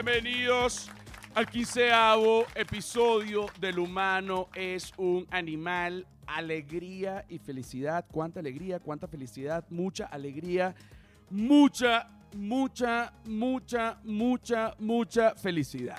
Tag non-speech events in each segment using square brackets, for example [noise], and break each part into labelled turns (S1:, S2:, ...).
S1: Bienvenidos al quinceavo episodio del humano es un animal. Alegría y felicidad. Cuánta alegría, cuánta felicidad, mucha alegría, mucha, mucha, mucha, mucha, mucha felicidad.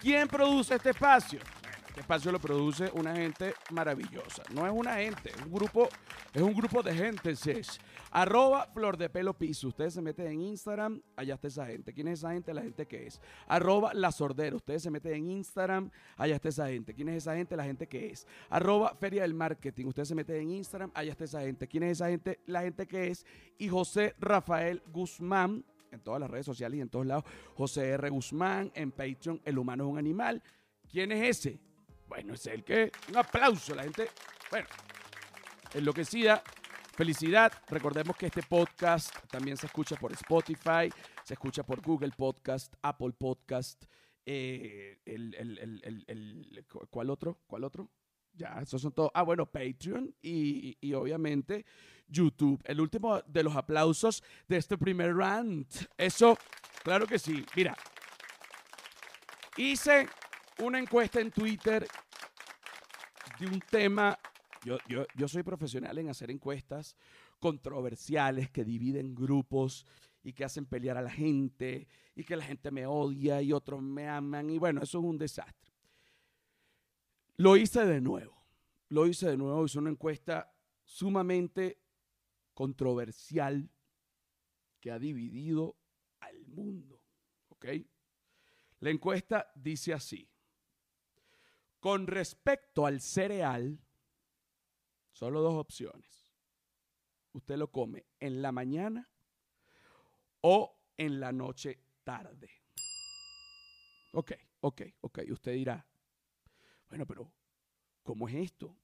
S1: ¿Quién produce este espacio? Este espacio lo produce una gente maravillosa. No es una gente, es un grupo, es un grupo de gente, es Arroba Flor de Pelo Piso. Ustedes se meten en Instagram, allá está esa gente. ¿Quién es esa gente? La gente que es. Arroba La Sordera. Ustedes se meten en Instagram, allá está esa gente. ¿Quién es esa gente? La gente que es. Arroba Feria del Marketing. Ustedes se meten en Instagram, allá está esa gente. ¿Quién es esa gente? La gente que es. Y José Rafael Guzmán en todas las redes sociales y en todos lados. José R. Guzmán, en Patreon, El Humano es un Animal. ¿Quién es ese? Bueno, es el que. Un aplauso, la gente. Bueno, enloquecida. Felicidad. Recordemos que este podcast también se escucha por Spotify, se escucha por Google Podcast, Apple Podcast. Eh, el, el, el, ¿Cuál otro? ¿Cuál otro? Ya, esos son todos. Ah, bueno, Patreon y, y, obviamente YouTube. El último de los aplausos de este primer rant. Eso, claro que sí. Mira, hice una encuesta en Twitter de un tema. Yo, yo, yo soy profesional en hacer encuestas controversiales que dividen grupos y que hacen pelear a la gente y que la gente me odia y otros me aman y bueno, eso es un desastre. Lo hice de nuevo, lo hice de nuevo, hice una encuesta sumamente controversial que ha dividido al mundo, ¿ok? La encuesta dice así, con respecto al cereal, solo dos opciones. Usted lo come en la mañana o en la noche tarde. Ok, ok, ok. Usted dirá, bueno, pero ¿cómo es esto?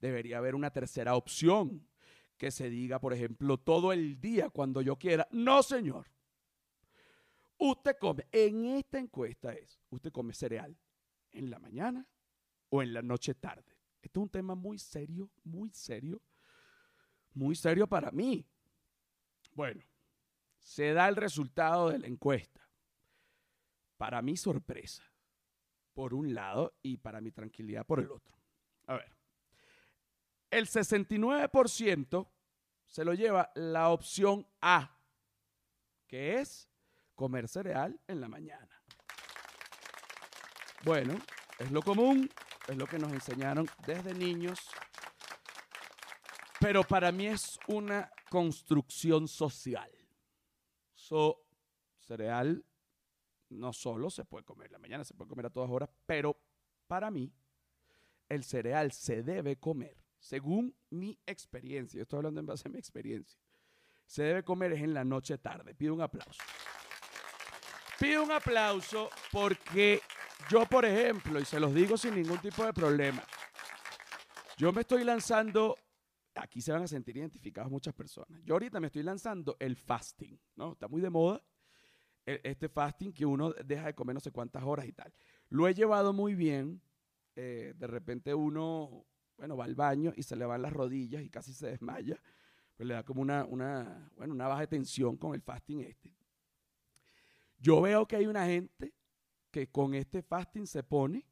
S1: Debería haber una tercera opción que se diga, por ejemplo, todo el día cuando yo quiera. No, señor. Usted come, en esta encuesta es, usted come cereal en la mañana o en la noche tarde. Esto es un tema muy serio, muy serio, muy serio para mí. Bueno, se da el resultado de la encuesta. Para mi sorpresa, por un lado, y para mi tranquilidad por el otro. A ver, el 69% se lo lleva la opción A, que es comer cereal en la mañana. Bueno, es lo común, es lo que nos enseñaron desde niños, pero para mí es una construcción social. So, cereal no solo se puede comer en la mañana, se puede comer a todas horas, pero para mí el cereal se debe comer, según mi experiencia, estoy hablando en base a mi experiencia, se debe comer en la noche tarde. Pido un aplauso. Pido un aplauso porque yo, por ejemplo, y se los digo sin ningún tipo de problema, yo me estoy lanzando, aquí se van a sentir identificados muchas personas, yo ahorita me estoy lanzando el fasting, ¿no? Está muy de moda e, este fasting que uno deja de comer no sé cuántas horas y tal. Lo he llevado muy bien, eh, de repente uno, bueno, va al baño y se le van las rodillas y casi se desmaya, pues le da como una, una, bueno, una baja de tensión con el fasting este. Yo veo que hay una gente que con este fasting se pone,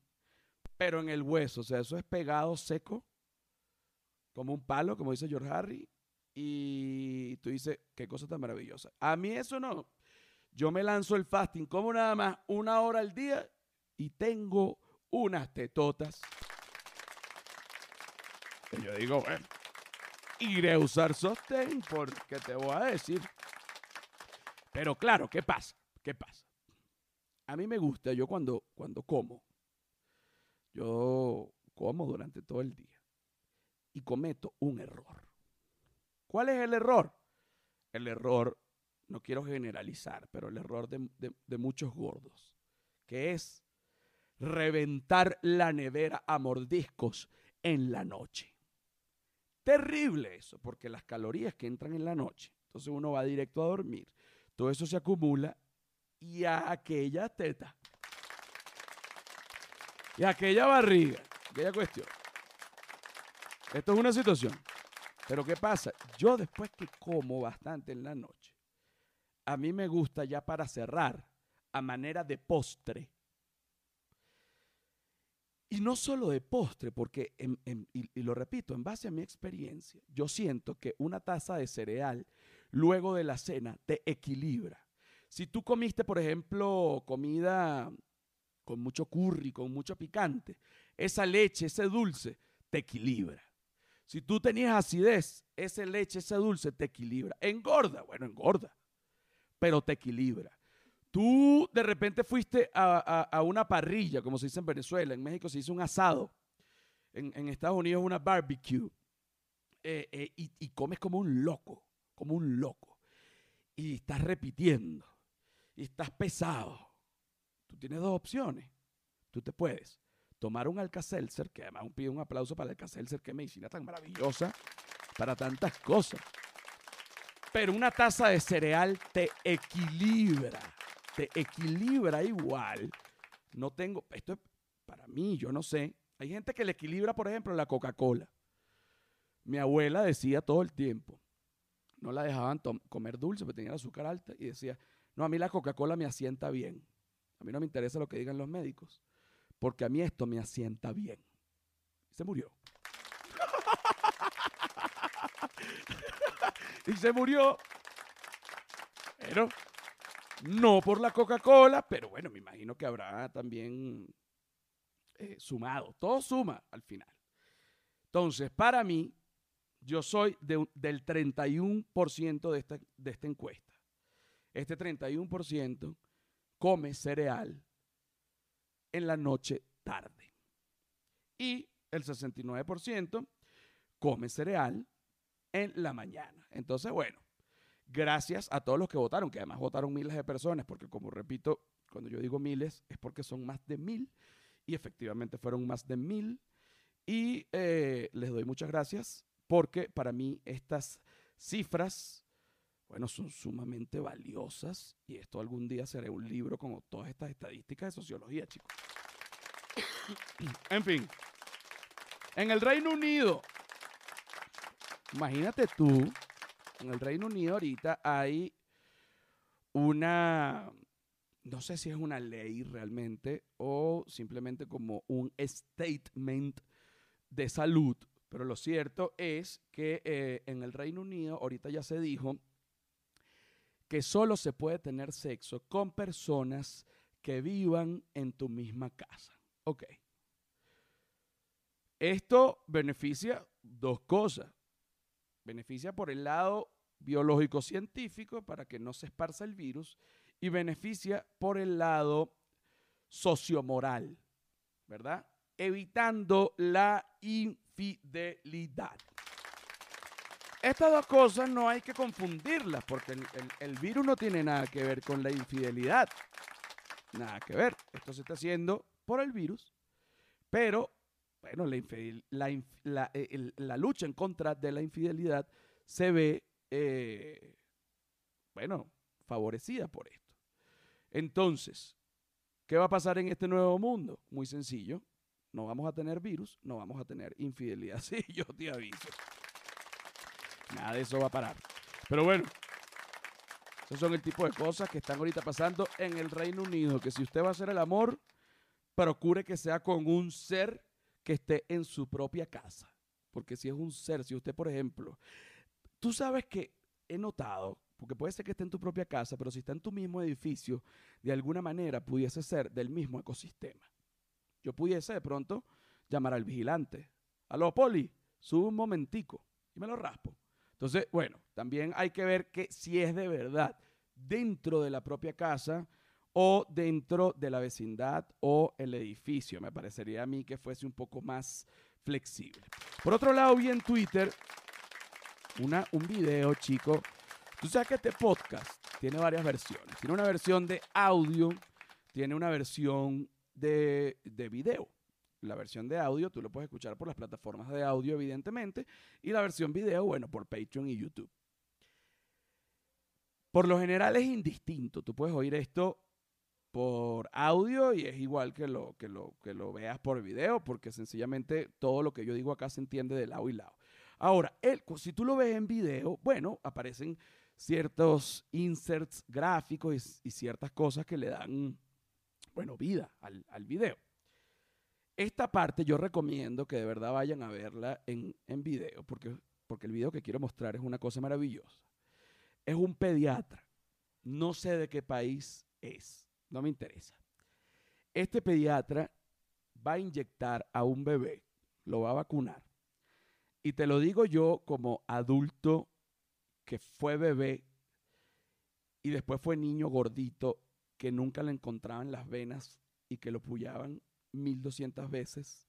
S1: pero en el hueso, o sea, eso es pegado seco, como un palo, como dice George Harry, y tú dices, qué cosa tan maravillosa. A mí eso no. Yo me lanzo el fasting como nada más una hora al día y tengo unas tetotas. Y yo digo, bueno, iré a usar sostén porque te voy a decir. Pero claro, ¿qué pasa? ¿Qué pasa? A mí me gusta, yo cuando, cuando como, yo como durante todo el día y cometo un error. ¿Cuál es el error? El error, no quiero generalizar, pero el error de, de muchos gordos, que es reventar la nevera a mordiscos en la noche. Terrible eso, porque las calorías que entran en la noche, entonces uno va directo a dormir, todo eso se acumula y a aquella teta. Y a aquella barriga, aquella cuestión. Esto es una situación. Pero ¿qué pasa? Yo después que como bastante en la noche, a mí me gusta ya para cerrar a manera de postre. Y no solo de postre, porque, y, lo repito, en base a mi experiencia, yo siento que una taza de cereal luego de la cena te equilibra. Si tú comiste, por ejemplo, comida con mucho curry, con mucho picante, esa leche, ese dulce, te equilibra. Si tú tenías acidez, esa leche, ese dulce te equilibra. Engorda, bueno, engorda, pero te equilibra. Tú de repente fuiste a, una parrilla, como se dice en Venezuela, en México se dice un asado, en, Estados Unidos una barbecue, eh, eh, y, comes como un loco, como un loco, y estás repitiendo, y estás pesado. Tú tienes dos opciones. Tú te puedes tomar un Alka-Seltzer, que además pido un aplauso para el Alka-Seltzer, que medicina tan maravillosa para tantas cosas. Pero una taza de cereal te equilibra te equilibra igual. No tengo, esto es para mí, yo no sé. Hay gente que le equilibra, por ejemplo, la Coca-Cola. Mi abuela decía todo el tiempo, no la dejaban comer dulce porque tenía el azúcar alta y decía, no, a mí la Coca-Cola me asienta bien. A mí no me interesa lo que digan los médicos, porque a mí esto me asienta bien. Se murió. [laughs] y se murió. Pero no por la Coca-Cola, pero bueno, me imagino que habrá también eh, sumado. Todo suma al final. Entonces, para mí, yo soy del 31% de esta, de esta encuesta. Este 31% come cereal en la noche tarde. Y el 69% come cereal en la mañana. Entonces, bueno, gracias a todos los que votaron, que además votaron miles de personas, porque como repito, cuando yo digo miles es porque son más de mil, y efectivamente fueron más de mil. Y eh, les doy muchas gracias porque para mí estas cifras, bueno, son sumamente valiosas y esto algún día será un libro con todas estas estadísticas de sociología, chicos. en fin, en el Reino Unido, imagínate tú en el Reino Unido ahorita hay una, no sé si es una ley realmente o simplemente como un statement de salud, pero lo cierto es que eh, en el Reino Unido ahorita ya se dijo que solo se puede tener sexo con personas que vivan en tu misma casa. Ok. Esto beneficia dos cosas beneficia por el lado biológico-científico para que no se esparza el virus y beneficia por el lado sociomoral, ¿verdad? Evitando la infidelidad. Estas dos cosas no hay que confundirlas porque el, virus no tiene nada que ver con la infidelidad. Nada que ver. Esto se está haciendo por el virus, pero bueno, la, eh, la, lucha en contra de la infidelidad se ve, eh, bueno, favorecida por esto. Entonces, ¿qué va a pasar en este nuevo mundo? Muy sencillo. No vamos a tener virus, no vamos a tener infidelidad. [laughs] Sí, yo te aviso. Nada de eso va a parar. Pero bueno, esos son el tipo de cosas que están ahorita pasando en el Reino Unido. Que si usted va a hacer el amor, procure que sea con un ser que esté en su propia casa. Porque si es un ser, si usted, por ejemplo, tú sabes que he notado, porque puede ser que esté en tu propia casa, pero si está en tu mismo edificio, de alguna manera pudiese ser del mismo ecosistema. Yo pudiese de pronto llamar al vigilante. Aló, Poli, sube un momentico y me lo raspo. Entonces, bueno, también hay que ver que si es de verdad dentro de la propia casa o dentro de la vecindad o el edificio. Me parecería a mí que fuese un poco más flexible. Por otro lado, vi en Twitter un video, chico. Tú sabes que este podcast tiene varias versiones. Tiene una versión de audio, tiene una versión de, de video. La versión de audio tú lo puedes escuchar por las plataformas de audio, evidentemente, y la versión video, bueno, por Patreon y YouTube. Por lo general es indistinto. Tú puedes oír esto por audio y es igual que lo, que, lo, que lo veas por video, porque sencillamente todo lo que yo digo acá se entiende de lado y lado. Ahora, si tú lo ves en video, bueno, aparecen ciertos inserts gráficos y, ciertas cosas que le dan, bueno, vida al, al, video. Esta parte yo recomiendo que de verdad vayan a verla en, en video, porque, porque el video que quiero mostrar es una cosa maravillosa. Es un pediatra. No sé de qué país es, no me interesa. Este pediatra va a inyectar a un bebé, lo va a vacunar. Y te lo digo yo como adulto que fue bebé y después fue niño gordito que nunca le encontraban las venas y que lo pullaban 1200 veces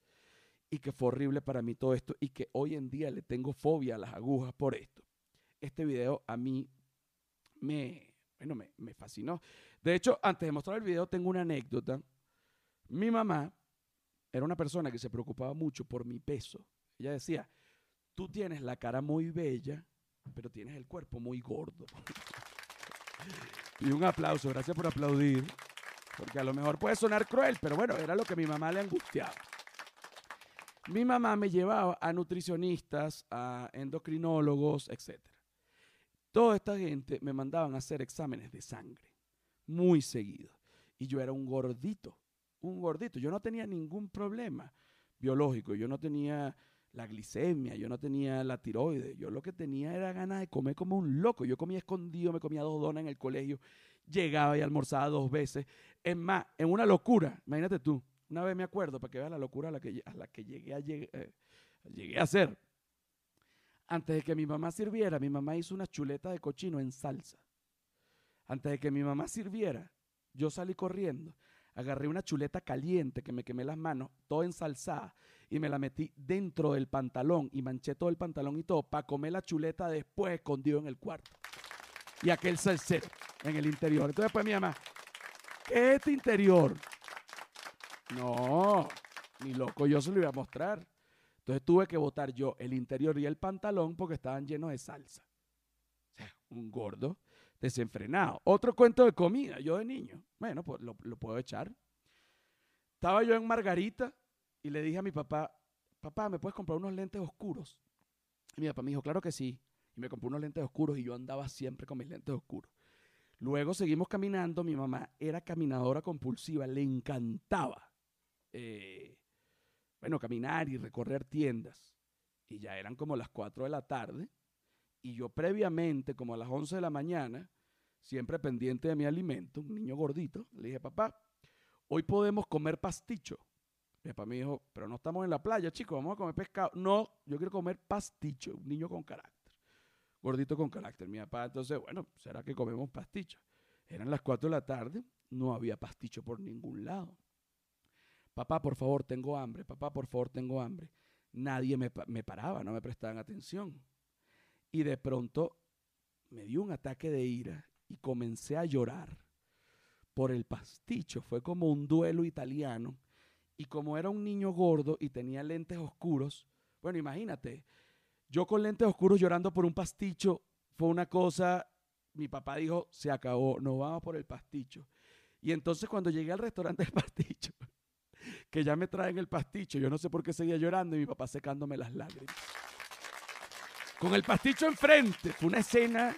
S1: y que fue horrible para mí todo esto y que hoy en día le tengo fobia a las agujas por esto. Este video a mí me, bueno, me, me fascinó. De hecho, antes de mostrar el video tengo una anécdota. Mi mamá era una persona que se preocupaba mucho por mi peso. Ella decía, tú tienes la cara muy bella, pero tienes el cuerpo muy gordo. [laughs] y un aplauso, gracias por aplaudir, porque a lo mejor puede sonar cruel, pero bueno, era lo que mi mamá le angustiaba. Mi mamá me llevaba a nutricionistas, a endocrinólogos, etc. Toda esta gente me mandaban a hacer exámenes de sangre, muy seguido. Y yo era un gordito, un gordito. Yo no tenía ningún problema biológico, yo no tenía la glicemia, yo no tenía la tiroides, yo lo que tenía era ganas de comer como un loco. Yo comía escondido, me comía dos donas en el colegio, llegaba y almorzaba dos veces. Es más, en una locura, imagínate tú, una vez me acuerdo, para que veas la locura a la que, a la que llegué, a, eh, a hacer. Antes de que mi mamá sirviera, mi mamá hizo una chuleta de cochino en salsa. Antes de que mi mamá sirviera, yo salí corriendo, agarré una chuleta caliente que me quemé las manos, todo ensalzada, y me la metí dentro del pantalón y manché todo el pantalón y todo para comer la chuleta después escondido en el cuarto. Y aquel salsero en el interior. Entonces después mi mamá, ¿qué es este interior? No, ni loco, yo se lo iba a mostrar. Entonces tuve que botar yo el interior y el pantalón porque estaban llenos de salsa. O sea, un gordo desenfrenado. Otro cuento de comida, yo de niño. Bueno, pues lo, lo puedo echar. Estaba yo en Margarita y le dije a mi papá, papá, ¿me puedes comprar unos lentes oscuros? Y mi papá me dijo, claro que sí. Y me compró unos lentes oscuros y yo andaba siempre con mis lentes oscuros. Luego seguimos caminando, mi mamá era caminadora compulsiva, le encantaba, eh, bueno, caminar y recorrer tiendas. Y ya eran como las 4 de la tarde y yo previamente, como a las 11 de la mañana, siempre pendiente de mi alimento, un niño gordito, le dije, papá, hoy podemos comer pasticho. Mi papá me dijo, pero no estamos en la playa, chicos, vamos a comer pescado. No, yo quiero comer pasticho, un niño con carácter. Gordito con carácter. Mi papá, entonces, bueno, ¿será que comemos pasticho? Eran las 4 de la tarde, no había pasticho por ningún lado. Papá, por favor, tengo hambre. Papá, por favor, tengo hambre. Nadie me, me paraba, no me prestaban atención. Y de pronto me dio un ataque de ira y comencé a llorar por el pasticho. Fue como un duelo italiano y como era un niño gordo y tenía lentes oscuros, bueno, imagínate, yo con lentes oscuros llorando por un pasticho fue una cosa, mi papá dijo, se acabó, nos vamos por el pasticho. Y entonces cuando llegué al restaurante del pasticho, [laughs] que ya me traen el pasticho, yo no sé por qué seguía llorando y mi papá secándome las lágrimas. Con el pasticho enfrente, fue una escena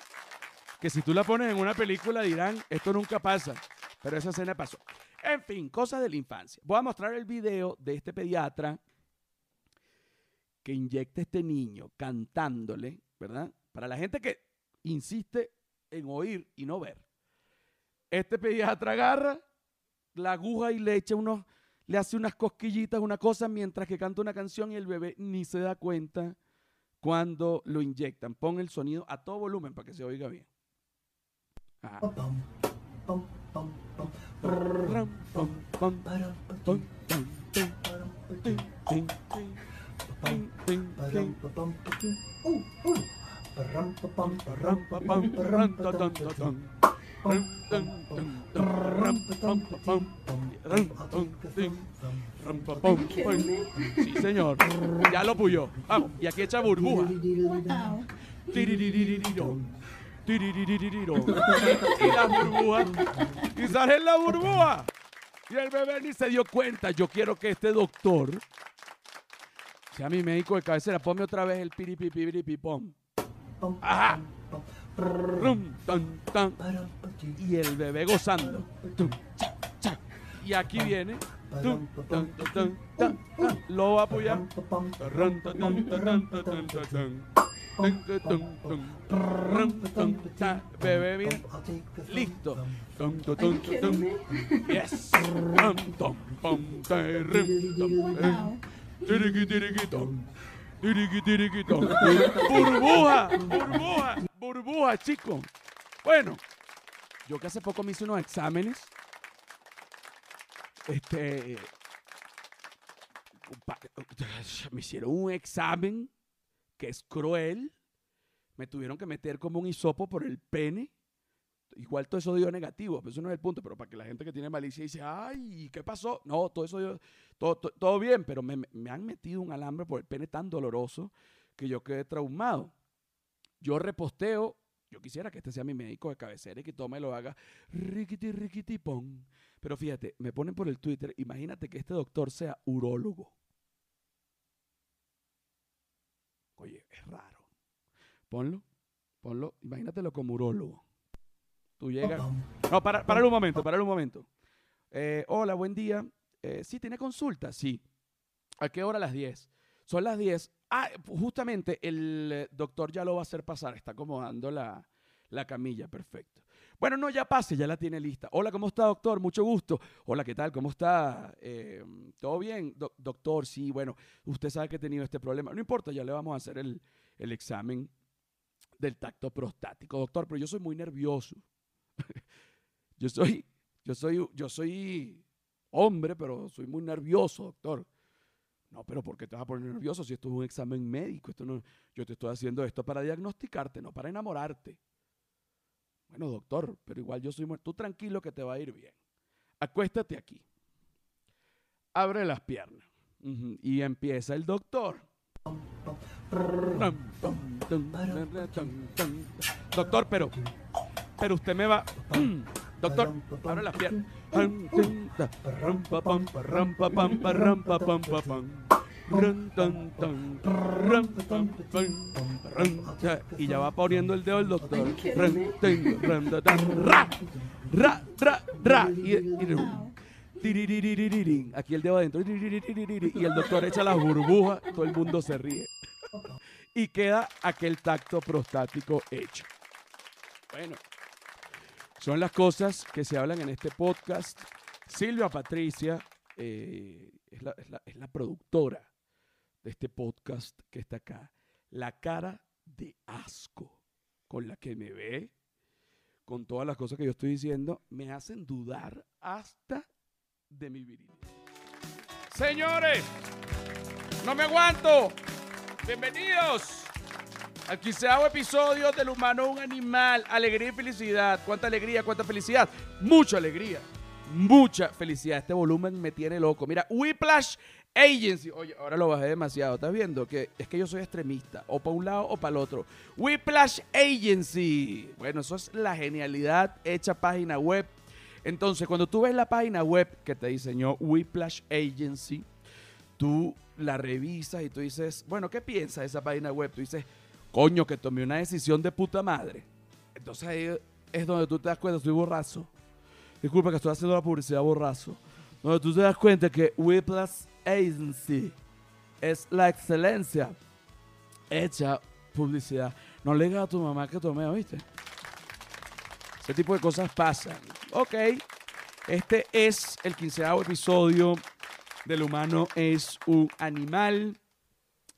S1: que si tú la pones en una película dirán, esto nunca pasa, pero esa escena pasó. En fin, cosas de la infancia. Voy a mostrar el video de este pediatra que inyecta este niño cantándole, ¿verdad? Para la gente que insiste en oír y no ver. Este pediatra agarra la aguja y le echa unos, le hace unas cosquillitas, una cosa, mientras que canta una canción y el bebé ni se da cuenta cuando lo inyectan. Pon el sonido a todo volumen para que se oiga bien. Sí, señor. Ya lo puyó. Vamos, y aquí echa burbuja. Y la burbuja. Y sale la burbuja. Y el bebé ni se dio cuenta. Yo quiero que este doctor sea mi médico de cabecera. Ponme otra vez el piripipiripipom. Ajá. rum, tan, tan, y el bebé gozando. Tum, cha, cha. Y aquí viene. tum, tan, tan, tan, tan, tan. Lo va a apoyar. Bebé bien. Listo. Yes. Tiriqui, tiriqui, tum. Tiriqui, tiriqui, tum. Burbuja, burbuja, burbuja, chicos. Bueno, yo que hace poco me hice unos exámenes. Este. Me hicieron un examen que es cruel. Me tuvieron que meter como un hisopo por el pene. Igual todo eso dio negativo, pero eso no es el punto. Pero para que la gente que tiene malicia dice, ay, ¿qué pasó? No, todo eso dio, todo, todo, bien, pero me, me han metido un alambre por el pene tan doloroso que yo quedé traumado. Yo reposteo, yo quisiera que este sea mi médico de cabecera y que todo me lo haga riquiti, riquiti, pon. Pero fíjate, me ponen por el Twitter, imagínate que este doctor sea urólogo. Oye, es raro. Ponlo, ponlo, imagínatelo como urólogo. Tú llegas. No, para, para un momento, para un momento. Eh, hola, buen día. Eh, sí, tiene consulta, sí. ¿A qué hora? A las 10. Son las 10. Ah, justamente el eh, doctor ya lo va a hacer pasar. Está acomodando la, la camilla. Perfecto. Bueno, no, ya pase, ya la tiene lista. Hola, ¿cómo está, doctor? Mucho gusto. Hola, ¿qué tal? ¿Cómo está? Eh, ¿Todo bien? Do- doctor, sí, bueno, usted sabe que he tenido este problema. No importa, ya le vamos a hacer el, el examen del tacto prostático. Doctor, pero yo soy muy nervioso. [laughs] yo soy, yo soy, yo soy hombre, pero soy muy nervioso, doctor. No, pero ¿por qué te vas a poner nervioso si esto es un examen médico? Esto no, yo te estoy haciendo esto para diagnosticarte, no para enamorarte. Bueno, doctor, pero igual yo soy mu- Tú tranquilo que te va a ir bien. Acuéstate aquí. Abre las piernas. Y empieza el doctor. Doctor, pero, pero usted me va. Doctor, abre las piernas. Y ya va poniendo el dedo el doctor. Ra, ra, ra. Y, y. Aquí el dedo adentro. Y el doctor echa las burbujas. Todo el mundo se ríe. Y queda aquel tacto prostático hecho. Bueno, son las cosas que se hablan en este podcast. Silvia Patricia eh, es, la, productora de este podcast que está acá. La cara de asco con la que me ve, con todas las cosas que yo estoy diciendo, me hacen dudar hasta de mi virilidad. Señores, no me aguanto. Bienvenidos al quinceavo episodio del humano un animal. Alegría y felicidad. ¿Cuánta alegría? ¿Cuánta felicidad? Mucha alegría. Mucha felicidad. Este volumen me tiene loco. Mira, Whiplash Agency. Oye, ahora lo bajé demasiado. ¿Estás viendo? Que es que yo soy extremista. O para un lado o para el otro. Whiplash Agency. Bueno, eso es la genialidad hecha página web. Entonces, cuando tú ves la página web que te diseñó Whiplash Agency, tú la revisas y tú dices, bueno, ¿qué piensas de esa página web? Tú dices, coño, que tomé una decisión de puta madre. Entonces ahí es donde tú te das cuenta, estoy borrazo. Disculpa que estoy haciendo la publicidad borrazo. Donde tú te das cuenta que Whiplash Agency es la excelencia hecha publicidad. No le digas a tu mamá que tomé, ¿oíste? Ese tipo de cosas pasan. Ok, este es el quinceavo episodio del humano es un animal.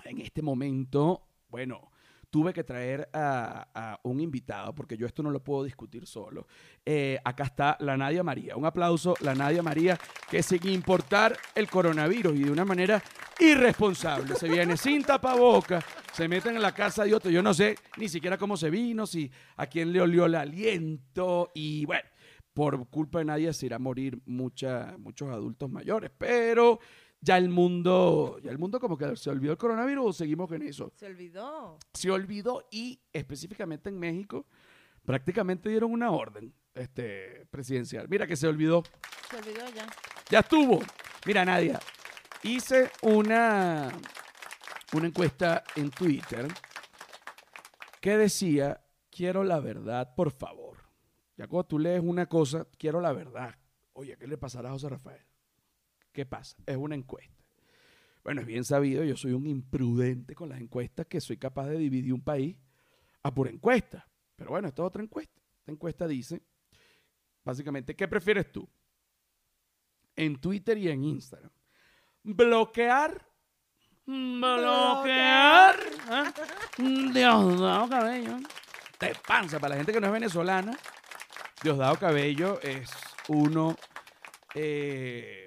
S1: En este momento, bueno, tuve que traer a, un invitado porque yo esto no lo puedo discutir solo. Eh, acá está la Nadia María. Un aplauso, la Nadia María, que sin importar el coronavirus y de una manera irresponsable, se viene sin tapaboca, se meten en la casa de otro. Yo no sé ni siquiera cómo se vino, si a quién le olió el aliento y bueno por culpa de nadie se irá a morir mucha, muchos adultos mayores, pero ya el mundo, ya el mundo como que se olvidó el coronavirus o seguimos con eso.
S2: Se olvidó.
S1: Se olvidó y específicamente en México prácticamente dieron una orden este, presidencial. Mira que se olvidó.
S2: Se olvidó ya.
S1: Ya estuvo. Mira, Nadia, hice una, una encuesta en Twitter que decía quiero la verdad, por favor. Ya cuando tú lees una cosa, quiero la verdad. Oye, ¿qué le pasará a José Rafael? ¿Qué pasa? Es una encuesta. Bueno, es bien sabido, yo soy un imprudente con las encuestas que soy capaz de dividir un país a pura encuesta. Pero bueno, esta es otra encuesta. Esta encuesta dice, básicamente, ¿qué prefieres tú? En Twitter y en Instagram. Bloquear. Bloquear. ¿ah? Diosdado Cabello. Te panza. Para la gente que no es venezolana, Diosdado Cabello es uno, eh,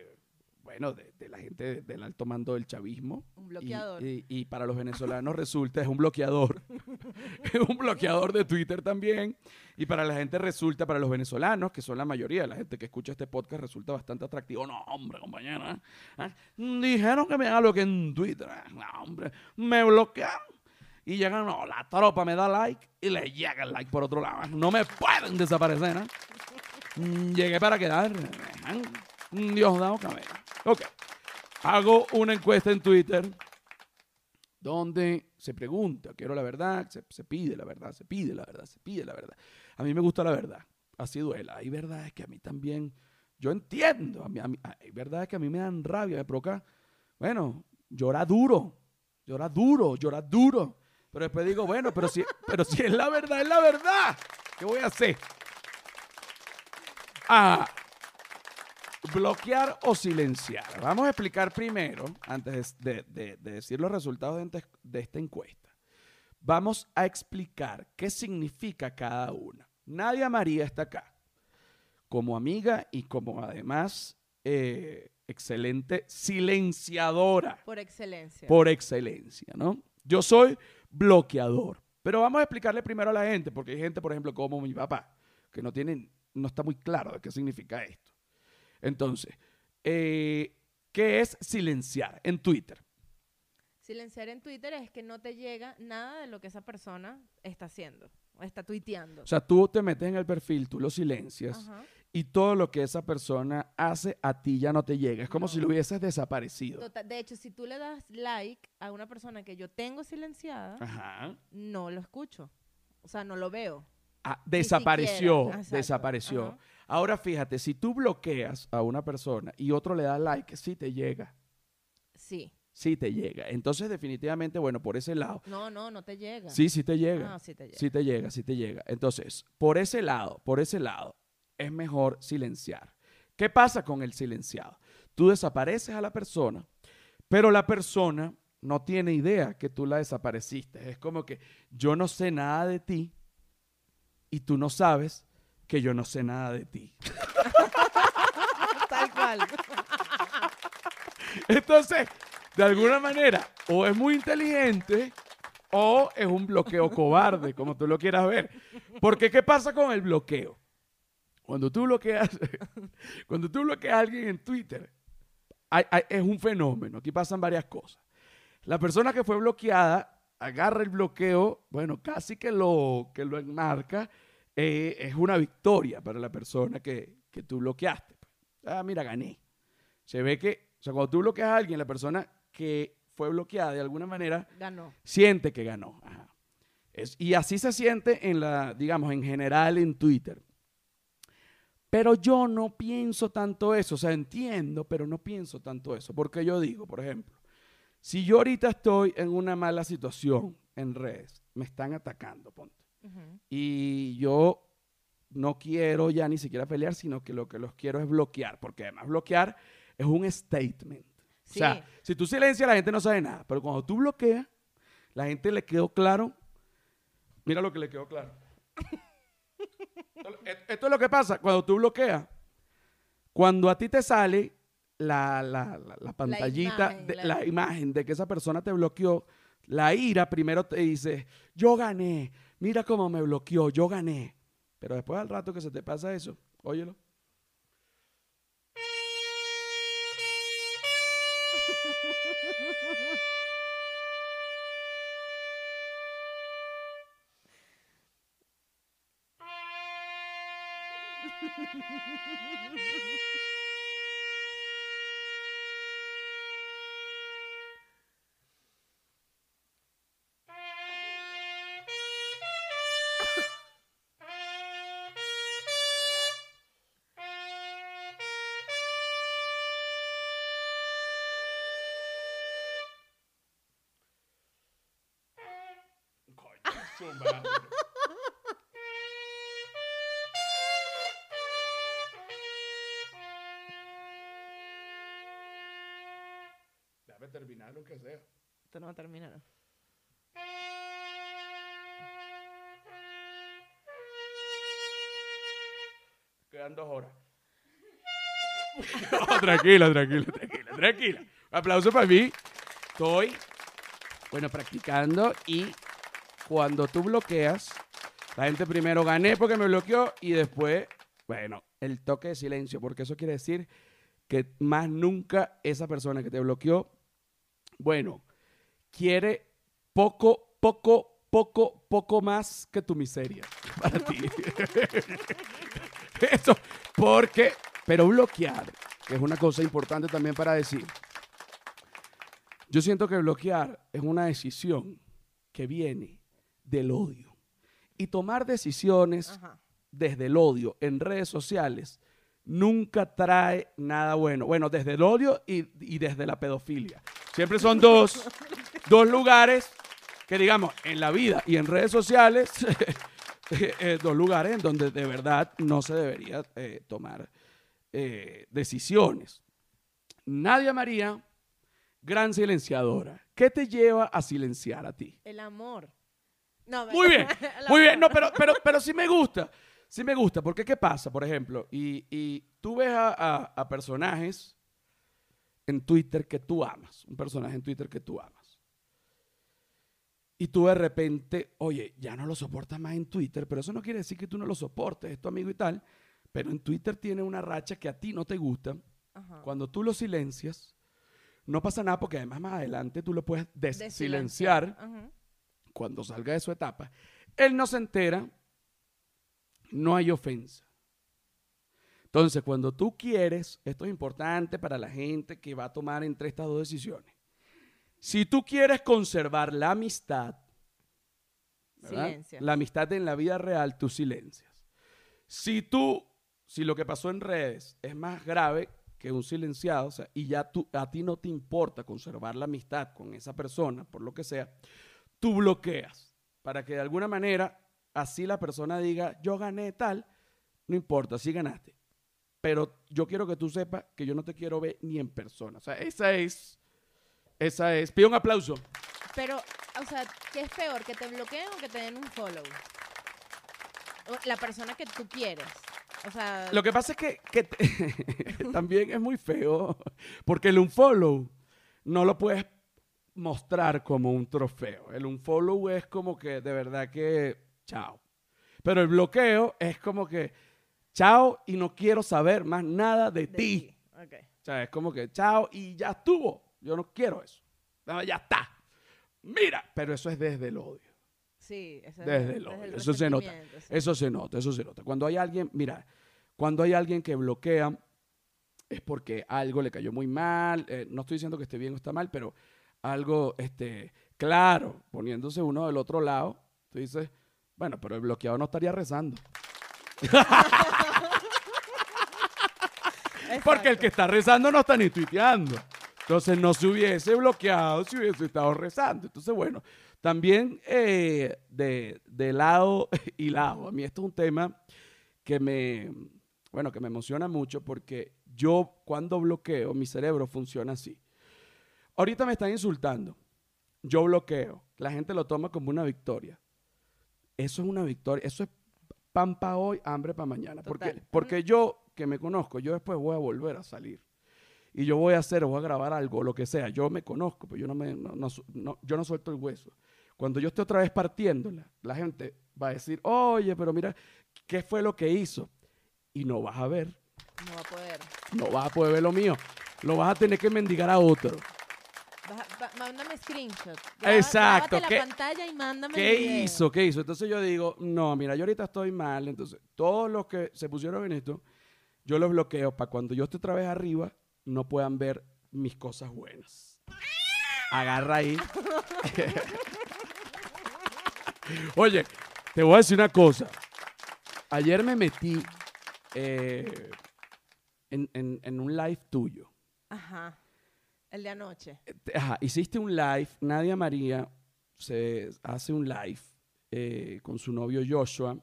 S1: bueno, de, de la gente del alto mando del chavismo.
S2: Un
S1: Y-
S2: bloqueador.
S1: Y, y para los venezolanos resulta, es un bloqueador. [laughs] es un bloqueador de Twitter también. Y para la gente resulta, para los venezolanos, que son la mayoría de la gente que escucha este podcast, resulta bastante atractivo. No, hombre, compañera. ¿ah? Dijeron que me haga lo que en Twitter. ¿ah? No, hombre, me bloquean. Y llegan, no, la tropa me da like y le llega el like por otro lado. ¿ah? No me pueden desaparecer. ¿ah? Mm, Llegué para quedar. Dios dado cabello. Ok. Hago una encuesta en Twitter donde se pregunta, quiero la verdad, se, pide la verdad, se pide la verdad, se pide la verdad. A mí me gusta la verdad, así duela. Hay verdades que a mí también, yo entiendo, a mí, a hay verdades que a mí me dan rabia, me provoca, bueno, llora duro, llora duro, llora duro. Pero después digo, bueno, pero si, pero si es la verdad, es la verdad. ¿Qué voy a hacer? Ah, bloquear o silenciar. Vamos a explicar primero, antes de, de- de decir los resultados de esta encuesta, vamos a explicar qué significa cada una. Nadia María está acá como amiga y como además eh, excelente silenciadora
S2: Por excelencia.
S1: por excelencia, ¿no? Yo soy bloqueador. Pero vamos a explicarle primero a la gente, porque hay gente, por ejemplo, como mi papá, que no tiene, no está muy claro de qué significa esto. Entonces, eh, ¿qué es silenciar en Twitter?
S2: Silenciar en Twitter es que no te llega nada de lo que esa persona está haciendo o está tuiteando.
S1: O sea, tú te metes en el perfil, tú lo silencias
S2: Ajá.
S1: y todo lo que esa persona hace a ti ya no te llega. Es como
S2: No.
S1: si lo hubieses desaparecido.
S2: Total- de hecho, si tú le das like a una persona que yo tengo silenciada,
S1: Ajá.
S2: no lo escucho. O sea, no lo veo.
S1: Ah, desapareció, desapareció.
S2: Ajá.
S1: Ahora fíjate, si tú bloqueas a una persona y otro le da like, sí te llega.
S2: Sí.
S1: Sí te llega. Entonces, definitivamente, bueno, por ese lado.
S2: No, no, no te llega.
S1: Sí, sí te llega.
S2: Ah, sí te llega.
S1: Sí te llega, sí te llega. Entonces, por ese lado, por ese lado, es mejor silenciar. ¿Qué pasa con el silenciado? Tú desapareces a la persona, pero la persona no tiene idea que tú la desapareciste. Es como que yo no sé nada de ti y tú no sabes que yo no sé nada de ti. [laughs]
S2: Tal cual.
S1: Entonces, de alguna manera, o es muy inteligente o es un bloqueo cobarde, como tú lo quieras ver. Porque, ¿qué pasa con el bloqueo? Cuando tú bloqueas, [laughs] cuando tú bloqueas a alguien en Twitter, hay- hay- es un fenómeno. Aquí pasan varias cosas. La persona que fue bloqueada agarra el bloqueo, bueno, casi que lo, que lo enmarca, eh, es una victoria para la persona que, que tú bloqueaste. Ah, mira, gané. Se ve que, o sea, cuando tú bloqueas a alguien, la persona que fue bloqueada de alguna manera
S2: Ganó.
S1: siente que ganó. Ajá. Es- y así se siente en la, digamos, en general en Twitter. Pero yo no pienso tanto eso, o sea, entiendo, pero no pienso tanto eso. Porque yo digo, por ejemplo, si yo ahorita estoy en una mala situación en redes, me están atacando, ponte. Y yo no quiero ya ni siquiera pelear, sino que lo que los quiero es bloquear, porque además bloquear es un statement.
S2: Sí.
S1: O sea, si tú silencias, la gente no sabe nada, pero cuando tú bloqueas, la gente le quedó claro. Mira lo que le quedó claro. [laughs] Esto- es lo que pasa cuando tú bloqueas. Cuando a ti te sale la, la- la- la pantallita,
S2: imagen,
S1: de,
S2: la
S1: imagen de que esa persona te bloqueó, la ira primero te dice, yo gané, mira cómo me bloqueó, yo gané. Pero después al rato que se te pasa eso, óyelo. [laughs]
S2: no va a terminar.
S1: Quedan dos horas. [laughs] No, tranquila, tranquila, tranquila, tranquila. Aplauso para mí. Estoy, bueno, practicando y cuando tú bloqueas, la gente primero gané porque me bloqueó y después, bueno, el toque de silencio, porque eso quiere decir que más nunca esa persona que te bloqueó, bueno, quiere poco, poco, poco, poco más que tu miseria [laughs] para ti. [laughs] Eso, porque, pero bloquear, que es una cosa importante también para decir. Yo siento que bloquear es una decisión que viene del odio. Y tomar decisiones
S2: Ajá.
S1: desde el odio en redes sociales nunca trae nada bueno. Bueno, desde el odio y, y desde la pedofilia. Siempre son dos, dos lugares que, digamos, en la vida y en redes sociales, [laughs] eh, eh, dos lugares en donde de verdad no se debería eh, tomar eh, decisiones. Nadia María, gran silenciadora. ¿Qué te lleva a silenciar a ti?
S2: El amor. No,
S1: Muy bien, [laughs] muy bien. No, pero, pero, pero sí me gusta. Sí me gusta. Porque ¿qué pasa? Por ejemplo, y, y tú ves a, a- a personajes en Twitter que tú amas. Un personaje en Twitter que tú amas. Y tú de repente, oye, ya no lo soportas más en Twitter, pero eso no quiere decir que tú no lo soportes, es tu amigo y tal. Pero en Twitter tiene una racha que a ti no te gusta.
S2: Ajá.
S1: Cuando tú lo silencias, no pasa nada porque además más adelante tú lo puedes
S2: De
S1: desilenciar
S2: Ajá.
S1: cuando salga de su etapa, él no se entera, no hay ofensa. Entonces, cuando tú quieres, esto es importante para la gente que va a tomar entre estas dos decisiones. Si tú quieres conservar la amistad, la amistad en la vida real, tú silencias. Si tú, si lo que pasó en redes es más grave que un silenciado, o sea, y ya tú, a ti no te importa conservar la amistad con esa persona, por lo que sea, tú bloqueas para que de alguna manera así la persona diga, yo gané tal, no importa, sí ganaste. Pero yo quiero que tú sepas que yo no te quiero ver ni en persona. O sea, esa es, esa es. Pido un aplauso.
S2: Pero, o sea, ¿qué es peor? ¿Que te bloqueen o que te den un follow? La persona que tú quieres. O sea,
S1: Lo que pasa es que, que te- [laughs] también es muy feo, porque el unfollow no lo puedes mostrar como un trofeo. El unfollow es como que de verdad que chao. Pero el bloqueo es como que chao y no quiero saber más nada de,
S2: de
S1: ti.
S2: ti. Ok.
S1: O sea, es como que chao y ya estuvo. Yo no quiero eso. No, ya está. Mira, pero eso es desde el odio.
S2: Sí, ese es
S1: Desde el odio. Eso se nota.
S2: sí.
S1: Eso se nota, eso se nota. Cuando hay alguien, mira, cuando hay alguien que bloquea, es porque algo le cayó muy mal. eh, no estoy diciendo que esté bien o está mal, pero algo, este, claro, poniéndose uno del otro lado, tú dices, bueno, pero el bloqueado no estaría rezando. [laughs] Porque el que está rezando no está ni tuiteando. Entonces no se hubiese bloqueado si hubiese estado rezando. Entonces, bueno, también eh, de, de lado [laughs] y lado. A mí esto es un tema que me, bueno, que me emociona mucho porque yo cuando bloqueo, mi cerebro funciona así. Ahorita me están insultando. Yo bloqueo. La gente lo toma como una victoria. Eso es una victoria. Eso es pan para hoy, hambre para mañana. Porque,
S2: Total.
S1: porque yo, que me conozco, yo después voy a volver a salir. Y yo voy a hacer, voy a grabar algo, lo que sea. Yo me conozco, pero yo no, me, no- no- yo no suelto el hueso. Cuando yo esté otra vez partiéndola, la gente va a decir, oye, pero mira, ¿qué fue lo que hizo? Y no vas a ver,
S2: No va a poder.
S1: no vas a poder ver lo mío. Lo vas a tener que mendigar a otro.
S2: Mándame screenshot.
S1: Exacto,
S2: la
S1: ¿qué-
S2: pantalla y mándame
S1: ¿Qué
S2: el video.
S1: hizo? ¿Qué hizo? Entonces yo digo, no, mira, yo ahorita estoy mal. Entonces, todos los que se pusieron en esto, yo los bloqueo para cuando yo esté otra vez arriba, no puedan ver mis cosas buenas. Agarra ahí. [laughs] Oye, te voy a decir una cosa. Ayer me metí eh, en, en- en un live tuyo.
S2: Ajá. El de anoche.
S1: Ajá, hiciste un live, Nadia María se hace un live eh, con su novio Joshua.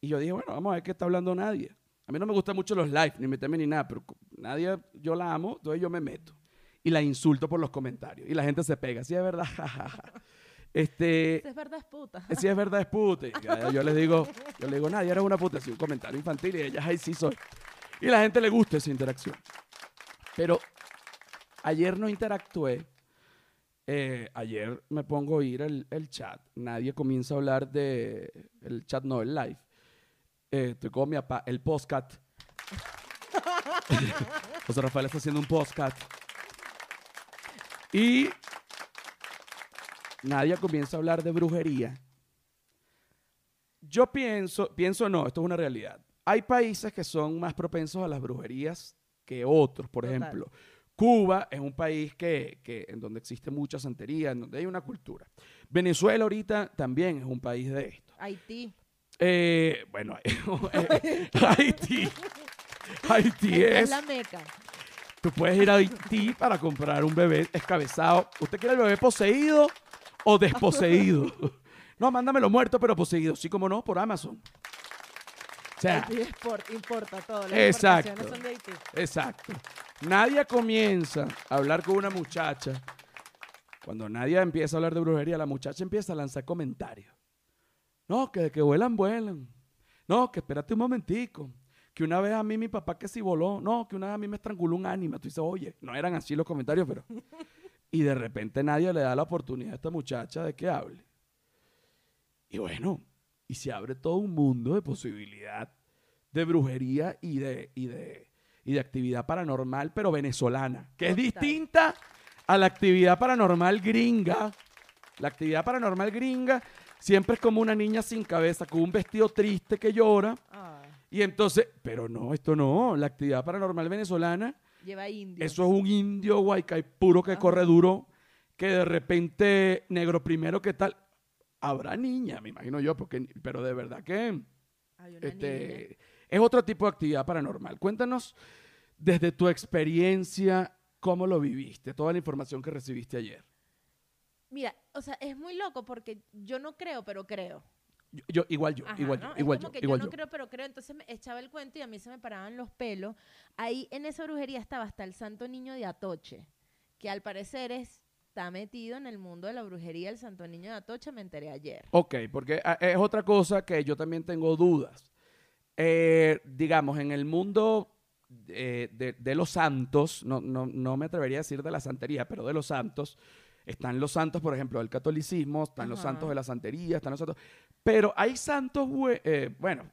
S1: Y yo dije, bueno, vamos a ver qué está hablando nadie. A mí no me gustan mucho los live, ni meterme ni nada, pero nadie, yo la amo, entonces yo me meto. Y la insulto por los comentarios. Y la gente se pega, sí es verdad, jajaja. Este,
S2: Si es verdad, es puta.
S1: si es verdad, es puta. Y Yo les digo, yo le digo, nadie eres una puta, es un comentario infantil y ella, ay, sí soy. Y la gente le gusta esa interacción. Pero ayer no interactué. Eh, ayer me pongo a oír el, el chat. Nadie comienza a hablar de. El chat no, el live. Eh, estoy con mi papá, el postcat. [laughs] José Rafael está haciendo un postcat. Y nadie comienza a hablar de brujería. Yo pienso, pienso no, esto es una realidad. Hay países que son más propensos a las brujerías que otros. Por
S2: Total.
S1: ejemplo, Cuba es un país que, que- en donde existe mucha santería, en donde hay una cultura. Venezuela ahorita también es un país de esto.
S2: Haití.
S1: Eh, bueno, [laughs] Haití. Haití
S2: Es,
S1: es
S2: la meca.
S1: Tú puedes ir a Haití para comprar un bebé escabezado. ¿Usted quiere el bebé poseído o desposeído? No, mándamelo muerto pero poseído. Sí, como no, por Amazon. O sea,
S2: Haití export- importa todo. Las
S1: Exacto.
S2: son de Haití.
S1: exacto. Nadie comienza a hablar con una muchacha. Cuando nadie empieza a hablar de brujería, la muchacha empieza a lanzar comentarios. No, que de que vuelan, vuelan. No, que espérate un momentico. Que una vez a mí mi papá que si voló. No, que una vez a mí me estranguló un ánima. Tú dices, oye, no eran así los comentarios, pero... [laughs] Y de repente nadie le da la oportunidad a esta muchacha de que hable. Y bueno, y se abre todo un mundo de posibilidad de brujería y de, y de, y de actividad paranormal, pero venezolana, que es distinta a la actividad paranormal gringa. La actividad paranormal gringa siempre es como una niña sin cabeza, con un vestido triste que llora.
S2: Ah,
S1: Y entonces, pero no, esto no, la actividad paranormal venezolana,
S2: lleva indio.
S1: eso es un indio guaycay puro que corre duro, que de repente, negro primero, ¿qué tal? Habrá niña, me imagino yo, porque, pero de verdad que
S2: Hay una niña.
S1: Es otro tipo de actividad paranormal. Cuéntanos desde tu experiencia, cómo lo viviste, toda la información que recibiste ayer.
S2: Mira, o sea, es muy loco porque yo no creo, pero creo.
S1: Yo, yo- igual yo,
S2: Ajá,
S1: igual
S2: ¿no?
S1: yo,
S2: Es
S1: igual
S2: como
S1: yo,
S2: que
S1: igual
S2: yo
S1: yo.
S2: no creo, pero creo. Entonces me echaba el cuento y a mí se me paraban los pelos. Ahí en esa brujería estaba hasta el santo niño de Atoche, que al parecer está metido en el mundo de la brujería. El santo niño de Atoche me enteré ayer.
S1: Ok, porque ah, es otra cosa que yo también tengo dudas. Eh, digamos, en el mundo eh, de, de los santos, no, no, no me atrevería a decir de la santería, pero de los santos, están los santos, por ejemplo, del catolicismo, están los santos de la santería, están los santos... Pero hay santos, eh, bueno,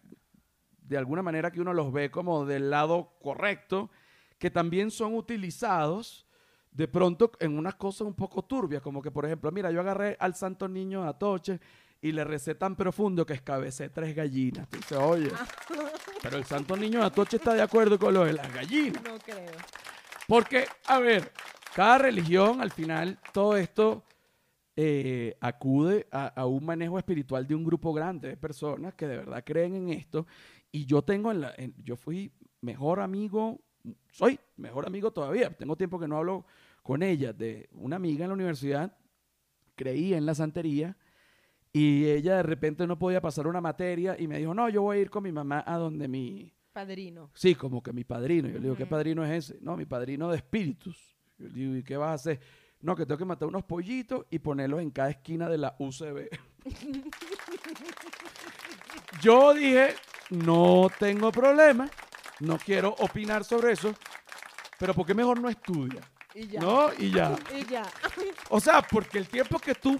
S1: de alguna manera que uno los ve como del lado correcto, que también son utilizados de pronto en unas cosas un poco turbias, como que, por ejemplo, mira, yo agarré al santo niño de Atoche y le recé tan profundo que escabecé tres gallinas. Tú dices, oye, [laughs] pero el santo niño de Atoche está de acuerdo con lo de las gallinas.
S2: No creo.
S1: Porque, a ver, cada religión, al final, todo esto eh, acude a, a un manejo espiritual de un grupo grande de personas que de verdad creen en esto. Y yo tengo, en la, en- yo fui mejor amigo, soy mejor amigo todavía. Tengo tiempo que no hablo con ella, de una amiga en la universidad, creía en la santería. Y ella de repente no podía pasar una materia y me dijo, no, yo voy a ir con mi mamá a donde mi,
S2: Padrino.
S1: Sí, como que mi padrino. Yo le digo, ¿qué padrino es ese? No, mi padrino de espíritus. Yo le digo, ¿y qué vas a hacer? No, que tengo que matar unos pollitos y ponerlos en cada esquina de la UCB. [laughs] Yo dije, no tengo problema, no quiero opinar sobre eso, pero ¿por qué mejor no estudia?
S2: Y ya.
S1: ¿No? Y ya. [laughs]
S2: Y ya.
S1: O sea, porque el tiempo que tú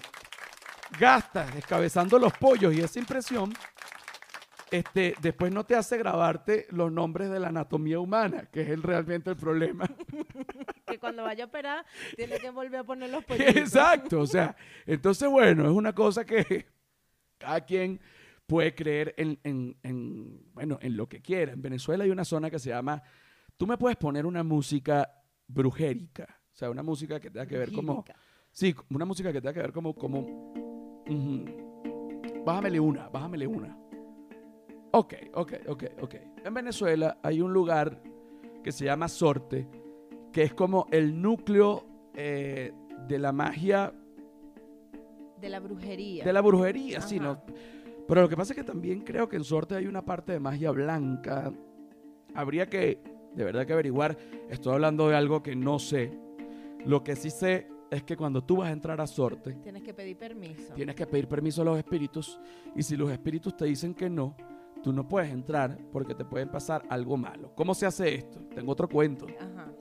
S1: gastas descabezando los pollos y esa impresión, este, después no te hace grabarte los nombres de la anatomía humana, que es el- realmente el problema. [laughs]
S2: que cuando vaya a operar, tiene que volver a poner los [laughs] pollitos.
S1: Exacto, o sea, entonces bueno, es una cosa que cada quien puede creer en, en- en, bueno, en lo que quiera. En Venezuela hay una zona que se llama, tú me puedes poner una música brujérica, o sea, una música que tenga que ver como... Sí, una música que tenga que ver como, como, ujú. bájamele una, bájamele una. Ok, ok, ok, ok. En Venezuela hay un lugar que se llama Sorte, que es como el núcleo eh, de la magia
S2: De la brujería.
S1: de la brujería, sí. ¿no? Pero lo que pasa es que también creo que en suerte hay una parte de magia blanca. Habría que, de verdad que averiguar. Estoy hablando de algo que no sé. Lo que sí sé es que cuando tú vas a entrar a sorte,
S2: Tienes que pedir permiso.
S1: tienes que pedir permiso a los espíritus. Y si los espíritus te dicen que no, tú no puedes entrar porque te puede pasar algo malo. ¿Cómo se hace esto? Tengo otro cuento.
S2: Ajá.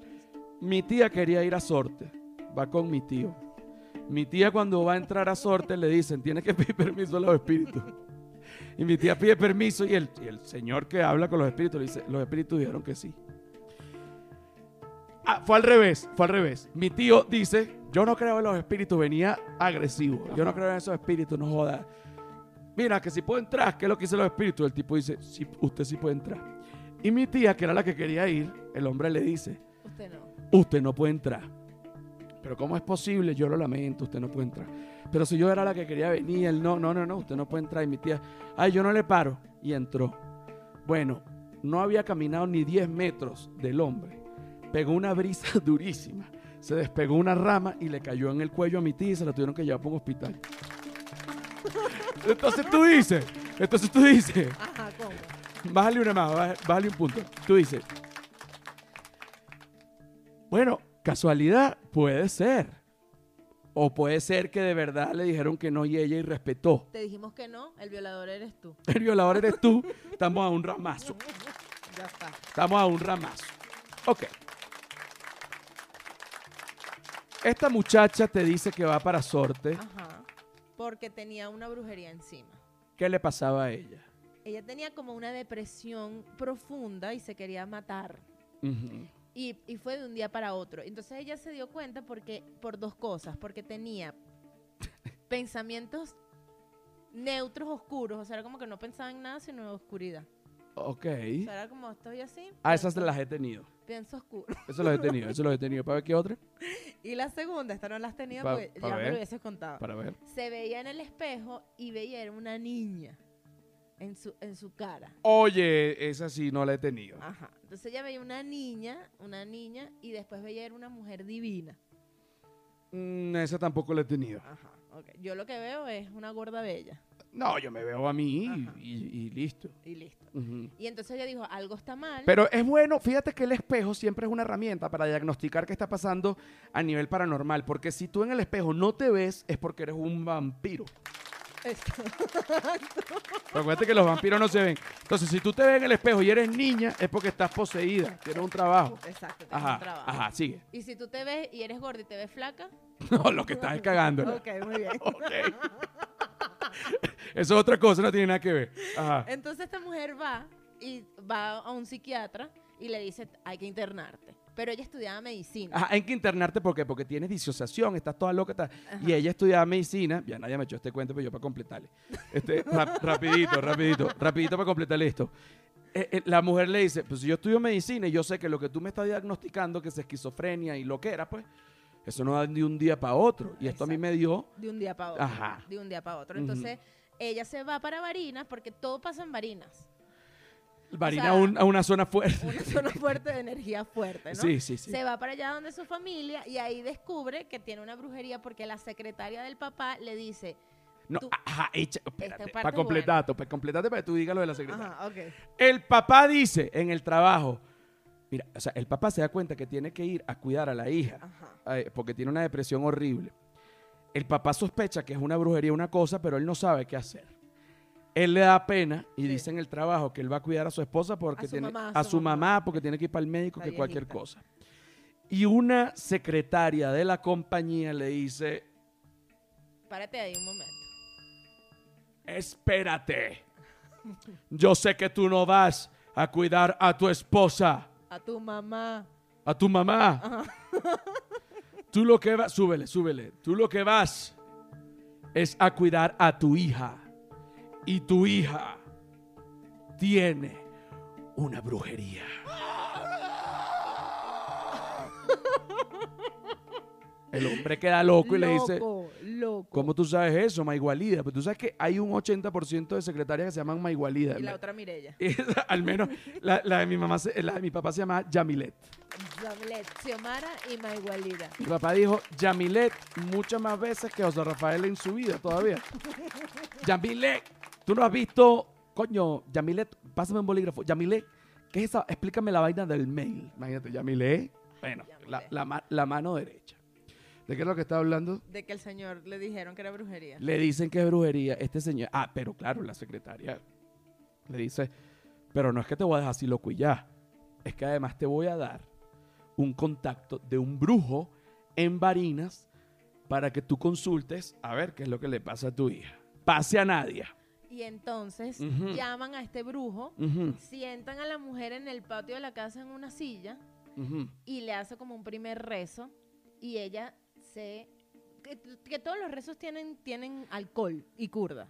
S1: Mi tía quería ir a sorte. Va con mi tío. Mi tía cuando va a entrar a sorte le dicen, tiene que pedir permiso a los espíritus. Y mi tía pide permiso y el, y el señor que habla con los espíritus le dice, los espíritus dijeron que sí. Ah, fue al revés, fue al revés. Mi tío dice, yo no creo en los espíritus, venía agresivo. Yo no creo en esos espíritus, no joda. Mira, que si puedo entrar, ¿qué es lo que dicen los espíritus? El tipo dice, sí, usted sí puede entrar. Y mi tía, que era la que quería ir, el hombre le dice,
S2: Usted no.
S1: usted no puede entrar. Pero ¿cómo es posible? Yo lo lamento, usted no puede entrar. Pero si yo era la que quería venir, él no, no, no, no, usted no puede entrar. Y mi tía, ay, yo no le paro. Y entró. Bueno, no había caminado ni 10 metros del hombre. Pegó una brisa [laughs] durísima. Se despegó una rama y le cayó en el cuello a mi tía y se la tuvieron que llevar para un hospital. Entonces tú dices, entonces tú dices,
S2: Ajá, ¿cómo?
S1: Bájale una más, bájale, un punto. Tú dices, bueno, casualidad puede ser. O puede ser que de verdad le dijeron que no y ella irrespetó.
S2: Te dijimos que no, el violador eres tú. [laughs]
S1: El violador eres tú, estamos a un ramazo. [laughs]
S2: Ya está.
S1: Estamos a un ramazo. Ok. Esta muchacha te dice que va para sorte.
S2: Ajá. Porque tenía una brujería encima.
S1: ¿Qué le pasaba a ella?
S2: Ella tenía como una depresión profunda y se quería matar. Y, y fue de un día para otro. Entonces ella se dio cuenta porque, por dos cosas. Porque tenía [laughs] pensamientos neutros, oscuros. O sea, era como que no pensaba en nada sino en oscuridad.
S1: Ok.
S2: O sea, era como estoy así.
S1: Ah, esas
S2: pienso-
S1: las he tenido.
S2: Pienso oscuro.
S1: Eso las he tenido. Eso las he tenido. ¿Para ver qué otra? [laughs]
S2: Y la segunda, esta no la has tenido
S1: Pa-
S2: porque
S1: pa
S2: ya me
S1: ver.
S2: lo hubieses contado.
S1: Para ver.
S2: Se veía en el espejo y veía era una niña en su, en su cara.
S1: Oye, esa sí no la he tenido.
S2: Ajá. Entonces ella veía una niña, una niña, y después veía era una mujer divina.
S1: Mm, esa tampoco la he tenido.
S2: Ajá. ok. Yo lo que veo es una gorda bella.
S1: No, yo me veo a mí y-
S2: Ajá.
S1: y, y listo.
S2: Y listo. Y entonces ella dijo, algo está mal.
S1: Pero es bueno, fíjate que el espejo siempre es una herramienta para diagnosticar qué está pasando a nivel paranormal. Porque si tú en el espejo no te ves, es porque eres un vampiro. [laughs] Acuérdate que los vampiros no se ven. Entonces, si tú te ves en el espejo y eres niña, es porque estás poseída. Tienes un trabajo.
S2: Exacto, un
S1: Ajá,
S2: trabajo.
S1: ajá, sigue.
S2: Y si tú te ves y eres gorda y te ves flaca, [laughs]
S1: No, lo que estás es cagando.
S2: ok, muy bien. [laughs]
S1: Ok. Eso es otra cosa, no tiene nada que ver. Ajá.
S2: Entonces esta mujer va y va a un psiquiatra y le dice, hay que internarte. Pero ella estudiaba medicina.
S1: Ajá, hay que internarte ¿por qué? porque tienes disociación, estás toda loca. estás- Y ella estudiaba medicina, ya nadie me echó este cuento, pero yo para completarle. Este, rap- [laughs] rapidito, rapidito, rapidito para completarle esto. Eh, eh, la mujer le dice, pues si yo estudio medicina y yo sé que lo que tú me estás diagnosticando, que es esquizofrenia y lo que era, pues, eso no da de un día para otro. Y esto a mí
S2: Exacto.
S1: me dio,
S2: De un día para otro.
S1: Ajá.
S2: De un día para otro.
S1: Ujú.
S2: Entonces, ella se va para Barinas porque todo pasa en Barinas.
S1: varina
S2: sea,
S1: a, un- a una zona fuerte.
S2: Una zona fuerte de energía fuerte, ¿no?
S1: Sí, sí, sí.
S2: Se va para allá donde su familia y ahí descubre que tiene una brujería porque la secretaria del papá le dice,
S1: No, ajá, echa, espérate, para completarte, para completarte para que tú digas lo de la secretaria.
S2: ajá, ok.
S1: El papá dice en el trabajo, mira, o sea, el papá se da cuenta que tiene que ir a cuidar a la hija,
S2: Ajá.
S1: eh, porque tiene una depresión horrible. El papá sospecha que es una brujería una cosa, pero él no sabe qué hacer. Él le da pena y
S2: Sí.
S1: dice en el trabajo que él va a cuidar a su esposa porque
S2: A su
S1: tiene
S2: mamá,
S1: a su mamá porque tiene que ir para el médico
S2: La
S1: que cualquier cosa. Y una secretaria de la compañía le dice,
S2: Párate ahí un momento.
S1: espérate, yo sé que tú no vas a cuidar a tu esposa.
S2: A tu mamá.
S1: a tu mamá. [laughs] Tú lo que vas, súbele, súbele. Tú lo que vas es a cuidar a tu hija. Y tu hija tiene una brujería. El hombre queda loco y le dice,
S2: Loco.
S1: ¿cómo tú sabes eso, Maigualida? Pues tú sabes que hay un 80% de secretarias que se llaman Maigualida.
S2: Y la otra Mirella. [laughs]
S1: Al menos la, la de mi mamá, la de mi papá se llama Yamilet.
S2: Yamilet, Xiomara y Maigualida.
S1: Mi papá dijo Yamilet muchas más veces que José Rafael en su vida todavía. [laughs] Yamilet, tú no has visto, coño, Yamilet, pásame un bolígrafo. Yamilet, ¿qué es esa? Explícame la vaina del mail. Imagínate, Yamilet. Bueno,
S2: Yamilet.
S1: la mano derecha. ¿De qué es lo que está hablando?
S2: De que el señor le dijeron que era brujería.
S1: Le dicen que es brujería. Este señor. Ah, pero claro, la secretaria le dice: Pero no es que te voy a dejar así loco y ya. Es que además te voy a dar un contacto de un brujo en Barinas para que tú consultes a ver qué es lo que le pasa a tu hija. Pase a Nadia.
S2: Y entonces llaman a este brujo, sientan a la mujer en el patio de la casa en una silla y le hace como un primer rezo y ella se... Que, que todos los rezos tienen, tienen alcohol y curda.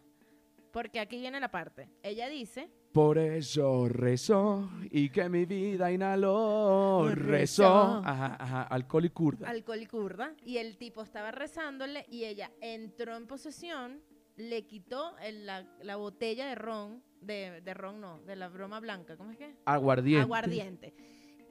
S2: Porque aquí viene la parte. Ella dice,
S1: Por eso rezó y que mi vida inhaló.
S2: Rezó.
S1: Rezó. Ajá, ajá. Alcohol y curda.
S2: alcohol y curda, y el tipo estaba rezándole y ella entró en posesión, le quitó el- la, la botella de ron, de, de ron no, de la broma blanca, ¿cómo es que?
S1: Aguardiente.
S2: Aguardiente.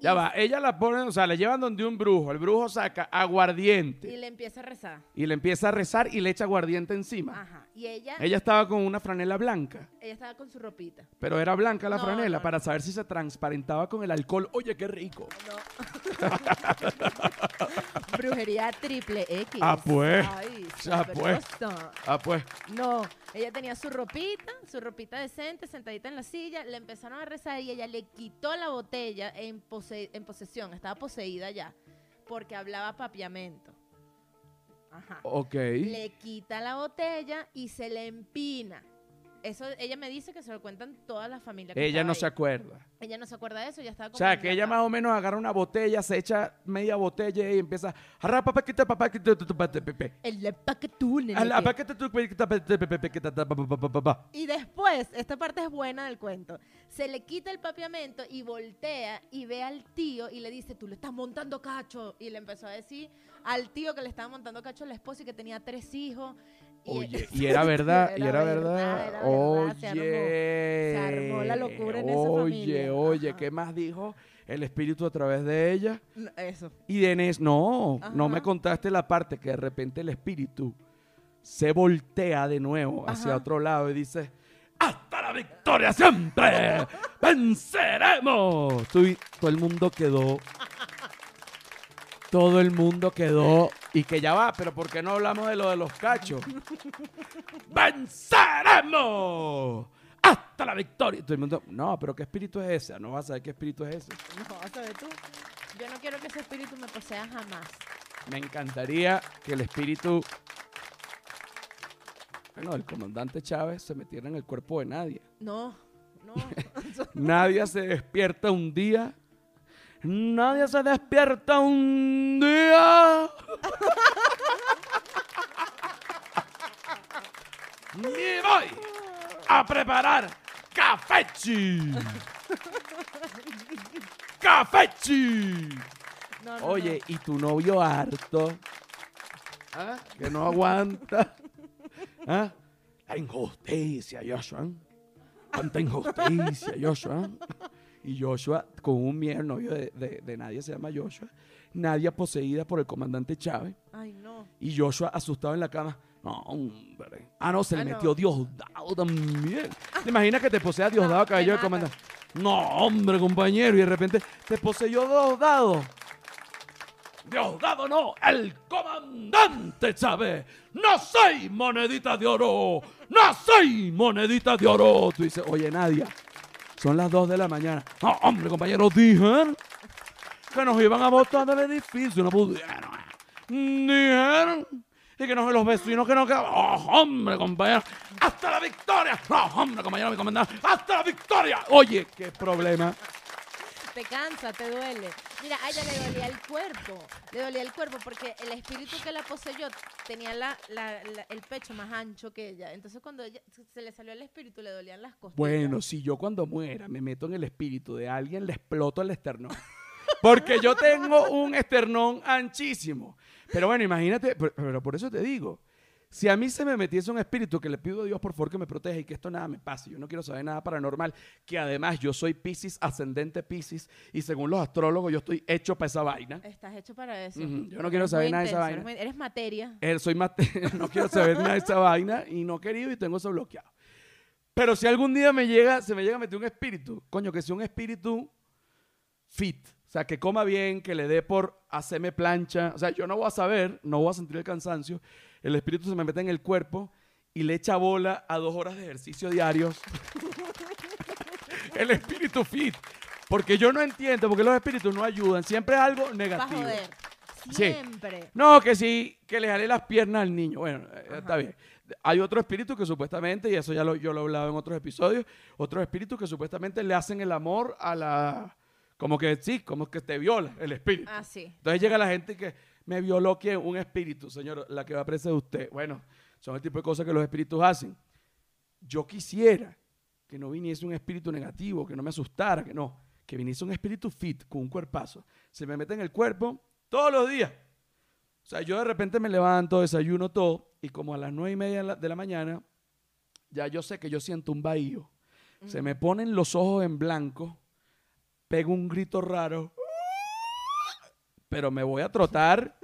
S1: Ya va, ella la pone, o sea, la llevan donde un brujo. El brujo saca aguardiente
S2: Y le empieza a rezar.
S1: y le empieza a rezar y le echa aguardiente encima.
S2: Ajá. Y ella,
S1: Ella estaba con una franela blanca,
S2: ella estaba con su ropita.
S1: pero era blanca la
S2: No,
S1: franela
S2: no,
S1: para saber si se transparentaba con el alcohol. Oye, qué rico.
S2: No. [laughs] Brujería triple X.
S1: Ah, pues.
S2: Ay,
S1: Ah, pues.
S2: sabroso.
S1: Ah, pues.
S2: No, ella tenía su ropita, su ropita decente, sentadita en la silla, le empezaron a rezar y ella le quitó la botella en, pose- en posesión, estaba poseída ya, porque hablaba papiamento. Ajá.
S1: Ok.
S2: Le quita la botella y se le empina. Eso, ella me dice que se lo cuentan todas las familias.
S1: Ella no
S2: ahí.
S1: se acuerda.
S2: Ella no se acuerda de eso, ya estaba
S1: O
S2: como
S1: sea,
S2: en
S1: que ella más o menos agarra una botella, se echa media botella y empieza. "Arra, papá, quita, papá, quita, tu, tu, pa, te, pe, pe".
S2: El que-
S1: pa.
S2: Y después, esta parte es buena del cuento, se le quita el papiamento y voltea y ve al tío y le dice, tú le estás montando cacho. Y le empezó a decir al tío que le estaba montando cacho a la esposa y que tenía tres hijos. Y-
S1: Oye, [laughs] y era verdad, y era
S2: verdad,
S1: Oye,
S2: verdad, se armó. Se armó la locura en esa
S1: oye,
S2: familia.
S1: oye. ¿qué más dijo el espíritu a través de ella?
S2: Eso.
S1: Y de Nes, no, no me contaste la parte que de repente el espíritu se voltea de nuevo hacia
S2: Ajá.
S1: otro lado y dice, ¡Hasta la victoria siempre! [laughs] ¡Venceremos! Tú y- todo el mundo quedó... Todo el mundo quedó... Y que ya va, pero ¿por qué no hablamos de lo de los cachos? ¡Venceremos! ¡Hasta la victoria! Todo el mundo, no, pero ¿qué espíritu es ese? No vas a saber qué espíritu es ese.
S2: No, vas a ver tú. Yo no quiero que ese espíritu me posea jamás.
S1: Me encantaría que el espíritu, bueno, del comandante Chávez se metiera en el cuerpo de nadie.
S2: No, no. [laughs]
S1: Nadie se despierta un día. Nadie se despierta un día. Me voy a preparar cafechi. Cafechi.
S2: no, no,
S1: Oye, y tu novio harto, ¿ah? que no aguanta. ¿ah? La injusticia, Joshua. Cuánta injusticia, Joshua. Y Joshua, con un miedo, el novio de, de- de Nadia se llama Joshua. Nadia poseída por el comandante Chávez.
S2: no. Ay, no.
S1: Y Joshua asustado en la cama. No, hombre. Ah, no, se le
S2: Ah, no.
S1: metió Diosdado también. ¿Te imaginas que te posea Diosdado
S2: No,
S1: cabello
S2: te
S1: de comandante? No, hombre, compañero. Y de repente te poseyó Diosdado. Diosdado no, el comandante Chávez. No soy monedita de oro. No soy monedita de oro. Tú dices, oye, Nadia, son las 2 de la mañana. No, hombre, compañero, dijeron que nos iban a botar del edificio. No pudieron. Dijeron. Y que nos los vecinos que nos quedaban. ¡Oh, hombre, compañero! ¡Hasta la victoria! ¡No, hombre, compañero, mi comandante! ¡Hasta la victoria! Oye, qué problema.
S2: Te cansa, te duele. Mira, a ella le dolía el cuerpo. Le dolía el cuerpo porque el espíritu que la poseyó tenía la, el pecho más ancho que ella. Entonces, cuando ella, se le salió el espíritu, le dolían las costillas.
S1: Bueno, si yo cuando muera me meto en el espíritu de alguien, le exploto el esternón. [laughs] Porque yo tengo un esternón anchísimo. Pero bueno, imagínate, pero por eso te digo, Si a mí se me metiese un espíritu que le pido a Dios por favor que me proteja y que esto nada me pase, yo no quiero saber nada paranormal, que además yo soy Pisces, ascendente Pisces, y según los astrólogos yo estoy hecho para esa vaina.
S2: Estás hecho para eso.
S1: Yo no
S2: Eres
S1: quiero
S2: muy
S1: saber nada de esa
S2: intenso,
S1: vaina.
S2: Eres, muy- eres materia.
S1: Eh, soy más, [laughs] no quiero saber nada de esa vaina y no querido y tengo eso bloqueado. Pero si algún día me llega, se me llega a meter un espíritu, coño, que sea un espíritu fit, o sea, que coma bien, que le dé por hacerme plancha, o sea, yo no voy a saber, no voy a sentir el cansancio, el espíritu se me mete en el cuerpo y le echa bola a dos horas de ejercicio diarios. el espíritu fit, porque yo no entiendo, porque los espíritus no ayudan, siempre es algo negativo.
S2: joder.
S1: Sí.
S2: Siempre.
S1: No, que sí, que le jale las piernas al niño. Bueno, eh, está bien. Hay otro espíritu que supuestamente, y eso ya lo, yo lo he hablado en otros episodios, otros espíritus que supuestamente le hacen el amor a la... Como que sí, como que te viola el espíritu.
S2: Ah, sí.
S1: Entonces llega la gente que me violó ¿quién? un espíritu, señor, la que va a presa de usted. Bueno, son el tipo de cosas que los espíritus hacen. Yo quisiera que no viniese un espíritu negativo, que no me asustara, que no, que viniese un espíritu fit, con un cuerpazo. Se me mete en el cuerpo todos los días. O sea, yo de repente me levanto, desayuno todo, y como a las nueve y media de la, de la mañana, ya yo sé que yo siento un bahío. Se me ponen los ojos en blanco, pego un grito raro, pero me voy a trotar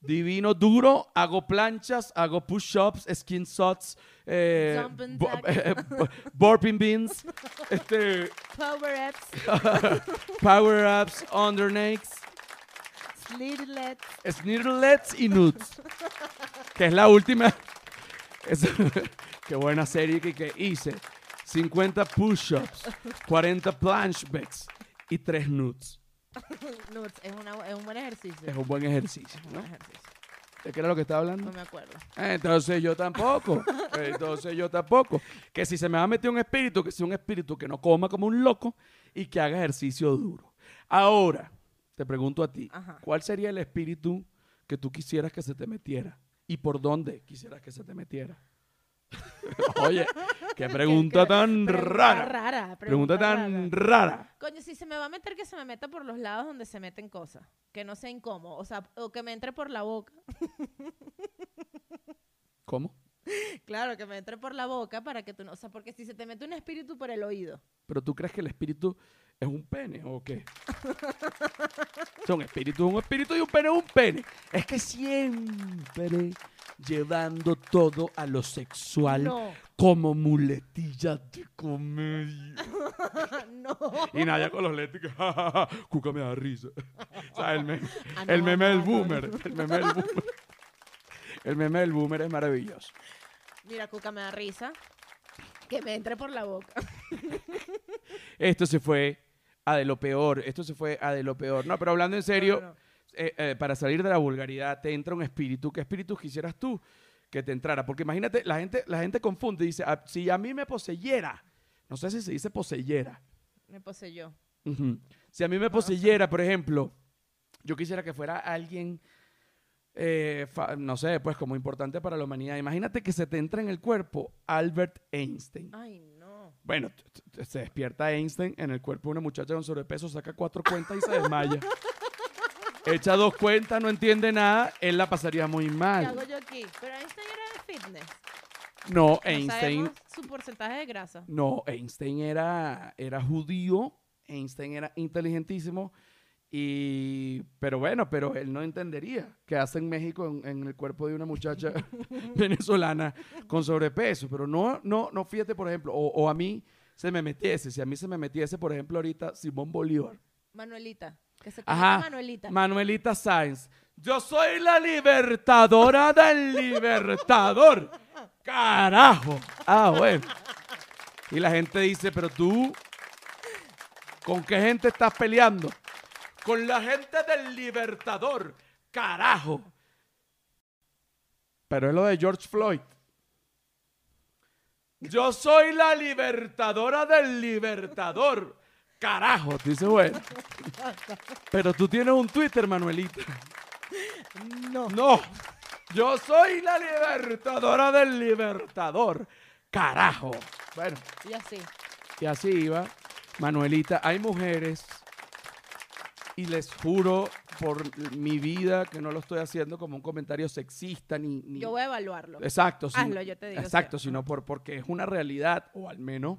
S1: divino, duro, hago planchas, hago push-ups, skin shots, eh, eh, [laughs] burping beans, [laughs] este,
S2: Power ups, [laughs]
S1: power-ups, undernakes,
S2: slidlets.
S1: snirlets y nuts, que es la última. es- qué buena serie que, que hice. 50 push-ups, 40 planchbacks y 3 nuts. [laughs]
S2: Es, una- es un buen ejercicio.
S1: Es un buen ejercicio,
S2: un
S1: ¿no?
S2: buen ejercicio.
S1: ¿De qué era lo que estaba hablando?
S2: No me acuerdo.
S1: Entonces yo tampoco. [laughs] Entonces yo tampoco. Que si se me va a meter un espíritu, que sea un espíritu que no coma como un loco y que haga ejercicio duro. Ahora, te pregunto a ti,
S2: Ajá.
S1: ¿cuál sería el espíritu que tú quisieras que se te metiera? ¿Y por dónde quisieras que se te metiera? [laughs] Oye, qué pregunta
S2: qué-
S1: tan rara.
S2: rara.
S1: Pregunta tan rara.
S2: Coño, si se me va a meter, que se me meta por los lados donde se meten cosas. Que no sea incómodo. O sea, o que me entre por la boca. [laughs]
S1: ¿Cómo?
S2: Claro, que me entre por la boca para que tú no. O sea, porque si se te mete un espíritu por el oído.
S1: ¿Pero tú crees que el espíritu es un pene o qué? O sea, un espíritu es un espíritu y un pene es un pene. Es que siempre llevando todo a lo sexual
S2: No.
S1: como muletilla de comedia. [laughs]
S2: no.
S1: Y Nadia con los [laughs] ja, Cuca me da risa. [laughs] O sea, el meme,
S2: Ah, no,
S1: el meme
S2: no,
S1: del boomer. El meme del boomer. El meme del boomer es maravilloso.
S2: Mira, Cuca me da risa. Que me entre por la boca.
S1: Esto se fue a de lo peor. Esto se fue a de lo peor. No, pero hablando en serio,
S2: No, no, no.
S1: Eh, eh, para salir de la vulgaridad, te entra un espíritu. ¿Qué espíritu quisieras tú que te entrara? Porque imagínate, la gente, la gente confunde y dice, "Ah, si a mí me poseyera, no sé si se dice poseyera.
S2: Me poseyó.
S1: Si a mí me poseyera, por ejemplo, yo quisiera que fuera alguien, eh, no sé, pues como importante para la humanidad. Imagínate que se te entra en el cuerpo Albert Einstein.
S2: Ay, no.
S1: Bueno, se despierta Einstein en el cuerpo de una muchacha con sobrepeso, saca cuatro cuentas y se desmaya. [laughs] Echa dos cuentas, no entiende nada, él la pasaría muy
S2: ¿Qué hago
S1: mal.
S2: yo aquí? Pero Einstein era de fitness.
S1: No, Einstein,
S2: su porcentaje de grasa.
S1: no, Einstein era, era judío, Einstein era inteligentísimo, y, pero bueno, pero él no entendería qué hace en México en, en el cuerpo de una muchacha [laughs] venezolana con sobrepeso. Pero no, no, no, fíjate, por ejemplo, o, o a mí se me metiese, si a mí se me metiese, por ejemplo, ahorita Simón Bolívar.
S2: Manuelita. Que se
S1: Ajá.
S2: Manuelita.
S1: Manuelita Sáenz. Yo soy la libertadora del libertador. Carajo. Ah, bueno. Y la gente dice, pero tú, ¿con qué gente estás peleando? Con la gente del libertador. Carajo. Pero es lo de George Floyd. Yo soy la libertadora del libertador. Carajo, tú dices, bueno. Pero tú tienes un Twitter, Manuelita.
S2: no.
S1: No. Yo soy la libertadora del libertador. Carajo. Bueno,
S2: Y así.
S1: y así iba. Manuelita, hay mujeres y les juro por mi vida, que no lo estoy haciendo como un comentario sexista ni... ni-
S2: Yo voy a evaluarlo.
S1: Exacto, sí.
S2: Hazlo, yo te digo.
S1: Exacto, sino por, porque es una realidad, o al menos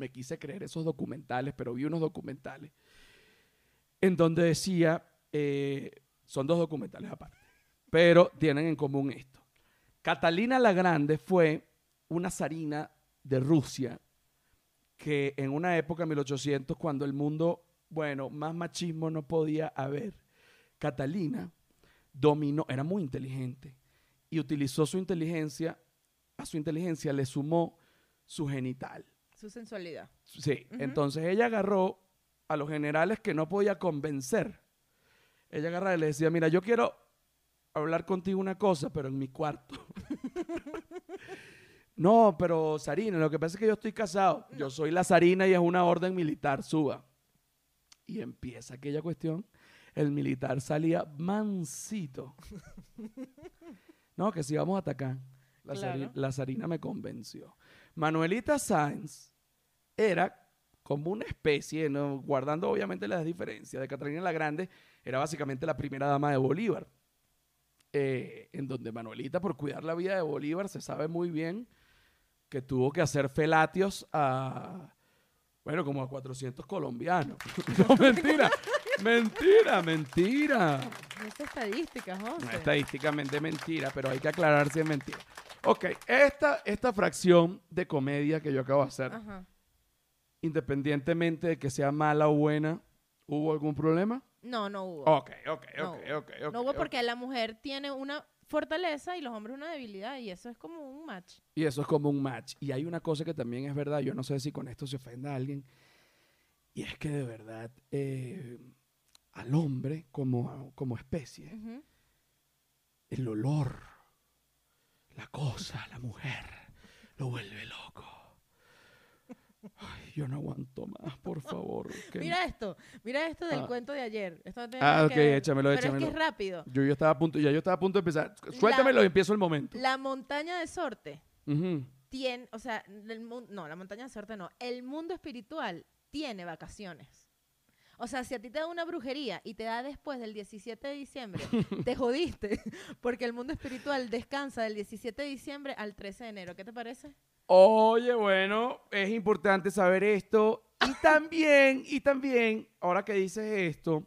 S1: me quise creer esos documentales, pero vi unos documentales en donde decía, eh, son dos documentales aparte, pero tienen en común esto. Catalina la Grande fue una zarina de Rusia que en una época, 1800, cuando el mundo, bueno, más machismo no podía haber, Catalina dominó, era muy inteligente y utilizó su inteligencia, a su inteligencia le sumó su genital.
S2: Su sensualidad.
S1: Sí, entonces ella agarró a los generales que no podía convencer. Ella agarraba y le decía, mira, yo quiero hablar contigo una cosa, pero en mi cuarto. [laughs] no, pero Sarina, lo que pasa es que yo estoy casado. Yo soy la Sarina y es una orden militar, suba. Y empieza aquella cuestión. El militar salía mansito. [laughs] No, que si vamos a atacar. La,
S2: Claro.
S1: la Sarina me convenció. Manuelita Sáenz era como una especie, ¿no? guardando obviamente las diferencias, de Catalina la Grande, era básicamente la primera dama de Bolívar. Eh, en donde Manuelita, por cuidar la vida de Bolívar, se sabe muy bien que tuvo que hacer felatios a, bueno, como a 400 colombianos. [laughs] no, mentira, mentira, mentira.
S2: No es estadística, José.
S1: No, estadísticamente mentira, pero hay que aclarar si es mentira. Ok, esta, esta fracción de comedia que yo acabo de hacer,
S2: Ajá.
S1: Independientemente de que sea mala o buena, ¿hubo algún problema?
S2: No, no hubo.
S1: Ok, ok,
S2: No
S1: ok,
S2: hubo.
S1: ok. ok,
S2: no hubo porque la mujer tiene una fortaleza y los hombres una debilidad y eso es como un match.
S1: Y eso es como un match. Y hay una cosa que también es verdad, yo no sé si con esto se ofenda a alguien, y es que de verdad eh, al hombre como, como especie, el olor, la cosa, la mujer, lo vuelve loco. Ay, yo no aguanto más, por [laughs] favor. que-
S2: Mira esto, mira esto del
S1: Ah.
S2: cuento de ayer. Esto no tiene
S1: Ah, ok,
S2: que ver,
S1: échamelo,
S2: Pero es
S1: échamelo.
S2: que es rápido.
S1: Yo, yo estaba a punto, ya yo estaba a punto de empezar. Suéltamelo y empiezo el momento.
S2: La montaña de Sorte
S1: Ujú.
S2: tiene, o sea, el mun- no, la montaña de Sorte no. El mundo espiritual tiene vacaciones. O sea, si a ti te da una brujería y te da después del 17 de diciembre, [laughs] te jodiste, [laughs] porque el mundo espiritual descansa del 17 de diciembre al 13 de enero. ¿Qué te parece?
S1: Oye, bueno, es importante saber esto. Y también, y también, ahora que dices esto,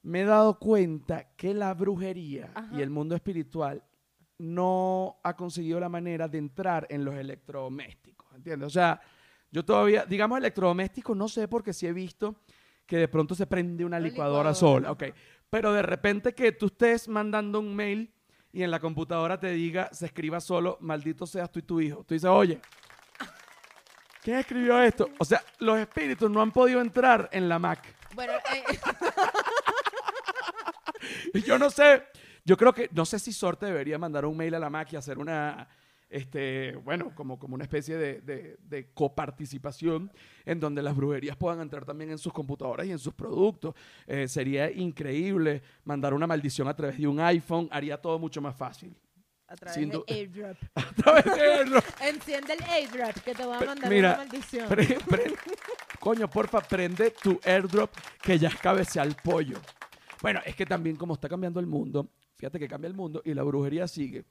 S1: me he dado cuenta que la brujería
S2: Ajá.
S1: y el mundo espiritual no ha conseguido la manera de entrar en los electrodomésticos, ¿entiendes? O sea, yo todavía, digamos electrodomésticos, no sé porque sí he visto que de pronto se prende una licuadora,
S2: licuadora,
S1: sola, ok. Pero de repente que tú estés mandando un mail y en la computadora te diga, se escriba solo, maldito seas tú y tu hijo. Tú dices, oye, ¿quién escribió esto? O sea, los espíritus no han podido entrar en la Mac.
S2: Bueno, eh, [laughs]
S1: yo no sé, yo creo que, no sé si Sorte debería mandar un mail a la Mac y hacer una, este, bueno, como, como una especie de, de, de coparticipación en donde las brujerías puedan entrar también en sus computadoras y en sus productos. Eh, sería increíble mandar una maldición a través de un iPhone, haría todo mucho más fácil.
S2: a través
S1: Sin
S2: de airdrop. [laughs]
S1: A través de Airdrop. [laughs]
S2: Enciende el airdrop que te va a mandar
S1: mira,
S2: una maldición.
S1: Pre- [laughs] pre- coño, porfa, prende tu airdrop que ya es cabeza al pollo. Bueno, es que también como está cambiando el mundo, fíjate que cambia el mundo y la brujería sigue.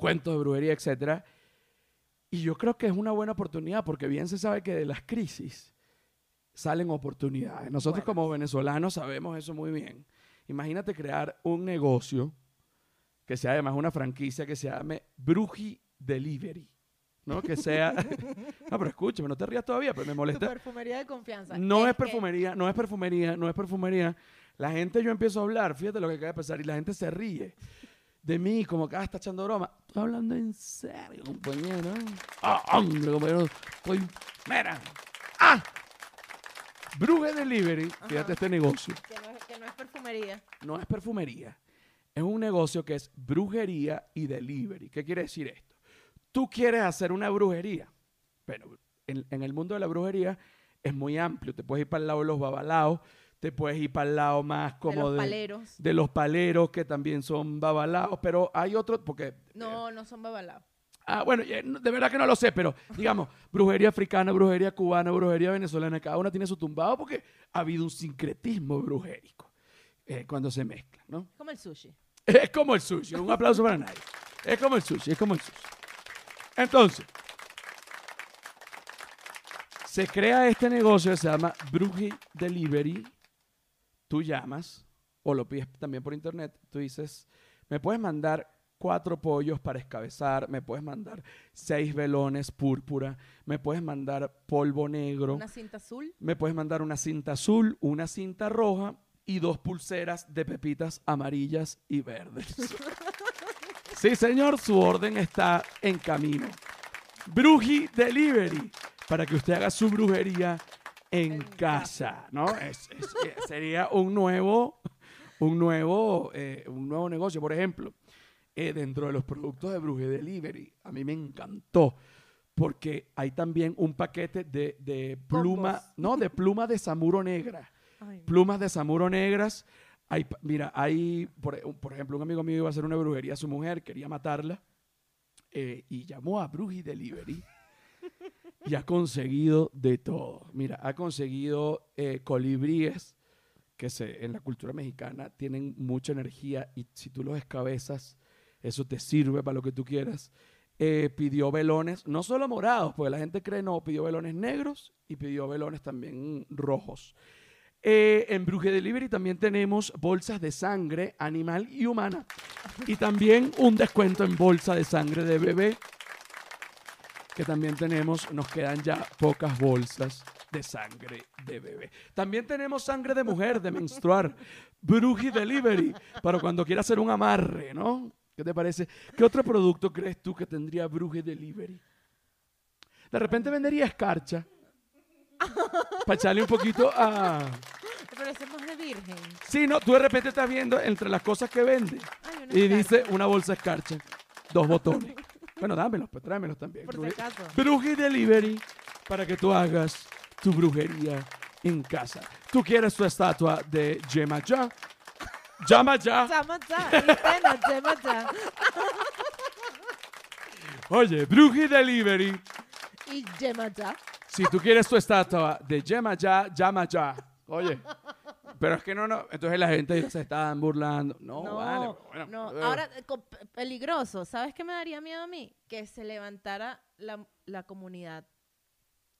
S1: Cuentos de brujería, etcétera. Y yo creo que es una buena oportunidad porque bien se sabe que de las crisis salen oportunidades. Nosotros
S2: Buenas.
S1: como venezolanos sabemos eso muy bien. Imagínate crear un negocio que sea además una franquicia que se llame Bruji Delivery. ¿No? Que sea. [laughs] no, pero escúchame, no te rías todavía, pero me
S2: Tu
S1: molesta.
S2: perfumería de confianza.
S1: No es
S2: que-
S1: perfumería, no es perfumería, no es perfumería. La gente, yo empiezo a hablar, fíjate lo que acaba de pasar, y la gente se ríe de mí, como que ah, está echando broma. Estoy hablando en serio, compañero. Ah, hombre, compañero. Estoy. Mira. ¡Ah! Bruje Delivery, fíjate este negocio
S2: Que no, es, que no es perfumería.
S1: no es perfumería, es un negocio que es brujería y delivery. ¿Qué quiere decir esto? Tú quieres hacer una brujería. Bueno, en, en el mundo de la brujería es muy amplio. Te puedes ir para el lado de los babalaos, te puedes ir para el lado más
S2: de
S1: como
S2: los
S1: de,
S2: paleros.
S1: de los paleros, que también son babalaos, pero hay otros, porque... eh,
S2: No, no son babalaos.
S1: Ah, bueno, eh, no- de verdad que no lo sé, pero [laughs] digamos, brujería africana, brujería cubana, brujería venezolana, cada una tiene su tumbado porque ha habido un sincretismo brujérico. eh, cuando se mezclan, ¿no?
S2: Como el sushi. [laughs]
S1: Es como el sushi. Un aplauso para nadie. Es como el sushi, es como el sushi. Entonces, se crea este negocio que se llama Bruji Delivery. Tú llamas o lo pides también por internet. Tú dices, me puedes mandar cuatro pollos para escabezar, me puedes mandar seis velones púrpura, me puedes mandar polvo negro,
S2: Una cinta azul.
S1: me puedes mandar una cinta azul, una cinta roja y dos pulseras de pepitas amarillas y verdes. [laughs] sí, señor, su orden está en camino. Bruji Delivery, para que usted haga su brujería en, casa, ¿no? Es- es- sería un nuevo, un nuevo, eh, un nuevo negocio. Por ejemplo, eh, dentro de los productos de Bruji Delivery, a mí me encantó porque hay también un paquete de, de pluma,
S2: Hongos.
S1: no, de pluma de samuro negra [laughs]
S2: Ay,
S1: plumas de samuro negras. Hay, mira, hay, por, por ejemplo, un amigo mío iba a hacer una brujería a su mujer, quería matarla, eh, y llamó a Bruji Delivery y ha conseguido de todo. Mira, ha conseguido eh, colibríes que se, en la cultura mexicana tienen mucha energía y si tú los escabezas, eso te sirve para lo que tú quieras. Eh, pidió velones, no solo morados, porque la gente cree no, pidió velones negros y pidió velones también rojos. Eh, en Bruje Delivery también tenemos bolsas de sangre animal y humana. Y también un descuento en bolsa de sangre de bebé. Que también tenemos, nos quedan ya pocas bolsas de sangre de bebé. También tenemos sangre de mujer, de menstruar. Bruji Delivery, para cuando quiera hacer un amarre, ¿no? ¿Qué te parece? ¿Qué otro producto crees tú que tendría Bruji Delivery? De repente vendería escarcha. Para echarle un poquito a...
S2: Pero ese es más de virgen.
S1: Sí, no, tú de repente estás viendo entre las cosas que vende
S2: Ay,
S1: y
S2: escarcha,
S1: dice una bolsa escarcha, dos botones. Bueno, dámelos, pues tráemelos también.
S2: Por si acaso.
S1: Bruji Delivery para que tú hagas tu brujería en casa. ¿Tú quieres tu estatua de Yemaja? Llama ya.
S2: Cha, Itena, chema cha.
S1: Oye, Bruji Delivery.
S2: Y yema cha.
S1: Si tú quieres tu estatua de Yemaja, llama ya. Oye. [laughs] Pero es que no, no. Entonces la gente se está burlando. No,
S2: No,
S1: vale. bueno,
S2: no.
S1: eh.
S2: Ahora, peligroso. ¿Sabes qué me daría miedo a mí? Que se levantara la, la comunidad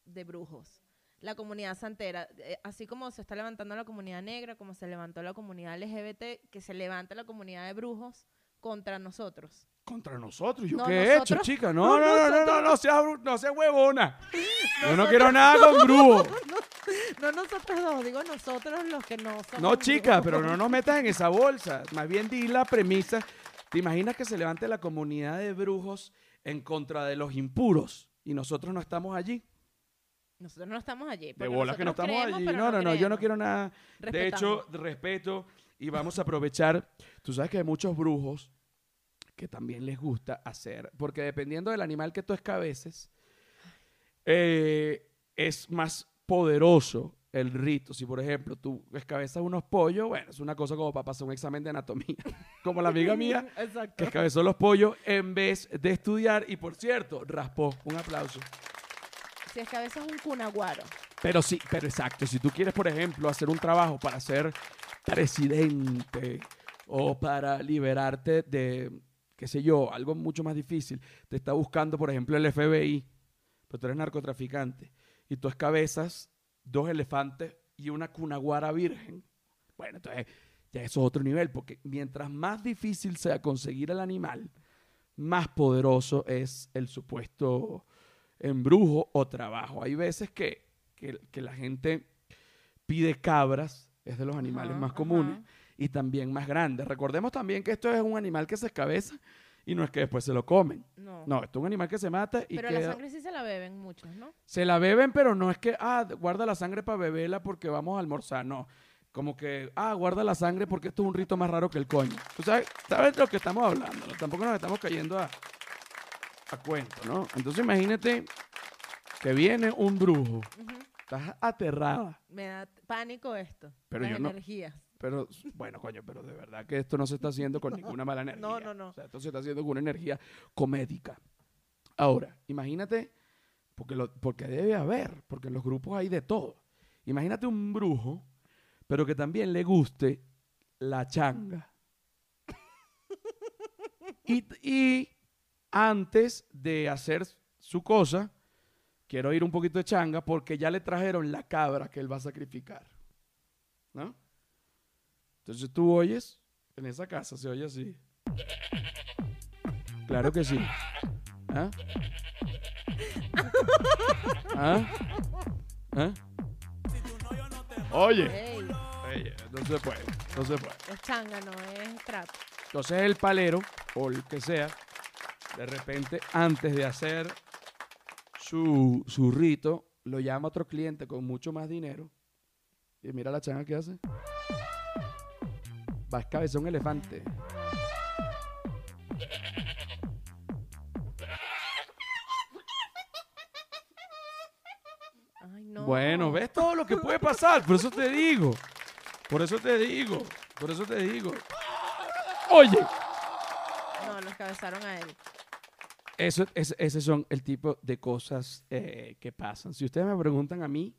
S2: de brujos. La comunidad santera. Eh, así como se está levantando la comunidad negra, como se levantó la comunidad LGBT, que se levante la comunidad de brujos contra nosotros.
S1: Contra nosotros. ¿Yo
S2: No,
S1: qué he hecho, chica?
S2: no,
S1: No, no, no, no, no,
S2: nosotros-
S1: no, seas, no seas huevona. [laughs] Yo no quiero nada con brujo. [laughs] [laughs]
S2: No nosotros dos, digo nosotros los que no somos.
S1: No, chica, pero no nos metas en esa bolsa. Más bien di la premisa. ¿Te imaginas que se levante la comunidad de brujos en contra de los impuros y nosotros no estamos allí?
S2: Nosotros no estamos allí.
S1: De bolas que no estamos
S2: creemos,
S1: allí. No, no, no, yo no quiero nada. De hecho, respeto y vamos a aprovechar. Tú sabes que hay muchos brujos que también les gusta hacer, porque dependiendo del animal que tú escabeces, eh, es más poderoso el rito. Si, por ejemplo, tú escabezas unos pollos, bueno, es una cosa como para pasar un examen de anatomía. [laughs] como la amiga mía [laughs] que escabezó los pollos en vez de estudiar y, por cierto, raspó. Un aplauso.
S2: Si es que a veces es un cunaguaro.
S1: Pero sí, pero exacto. Si tú quieres, por ejemplo, hacer un trabajo para ser presidente o para liberarte de, qué sé yo, algo mucho más difícil, te está buscando, por ejemplo, el FBI, pero tú eres narcotraficante y tú escabezas dos elefantes y una cunaguara virgen. Bueno, entonces ya eso es otro nivel, porque mientras más difícil sea conseguir el animal, más poderoso es el supuesto embrujo o trabajo. Hay veces que, que- que la gente pide cabras, es de los animales
S2: Ajá,
S1: más comunes,
S2: ajá.
S1: y también más grandes. Recordemos también que esto es un animal que se escabeza y no es que después se lo comen.
S2: No.
S1: No, esto es un animal que se mata y
S2: pero
S1: queda-
S2: la sangre sí se la beben muchos, ¿no?
S1: se la beben, pero no es que, ah, guarda la sangre para beberla porque vamos a almorzar. No, como que, ah, guarda la sangre porque esto es un rito más raro que el coño. ¿Tú sabes, sabes de lo que estamos hablando? ¿no? Tampoco nos estamos cayendo a, a cuento, ¿no? Entonces imagínate que viene un brujo, estás aterrada,
S2: Me da pánico esto.
S1: Pero
S2: las
S1: yo no-
S2: energías.
S1: Pero bueno, coño, pero de verdad que esto no se está haciendo con ninguna mala energía.
S2: No, no, no.
S1: O sea, esto se está haciendo con una energía comédica. Ahora, imagínate, porque, lo, porque debe haber, porque en los grupos hay de todo. Imagínate un brujo, pero que también le guste la changa. y, y antes de hacer su cosa, quiero ir un poquito de changa porque ya le trajeron la cabra que él va a sacrificar. ¿No? Entonces tú oyes, en esa casa se oye así. Claro que sí. ¿Ah? ¿Ah? ¿Ah? Oye,
S2: Ey,
S1: oye, no se puede, no se puede.
S2: es changa, no es trap.
S1: Entonces el palero, o el que sea, de repente, antes de hacer su, su rito, lo llama otro cliente con mucho más dinero. Y mira la changa que hace. Va a escabezar un elefante.
S2: Ay, no.
S1: Bueno, ¿ves todo lo que puede pasar? Por eso te digo. Por eso te digo. Por eso te digo. Oye,
S2: No, los cabezaron a él.
S1: Eso, es, ese son el tipo de cosas eh, que pasan. Si ustedes me preguntan a mí,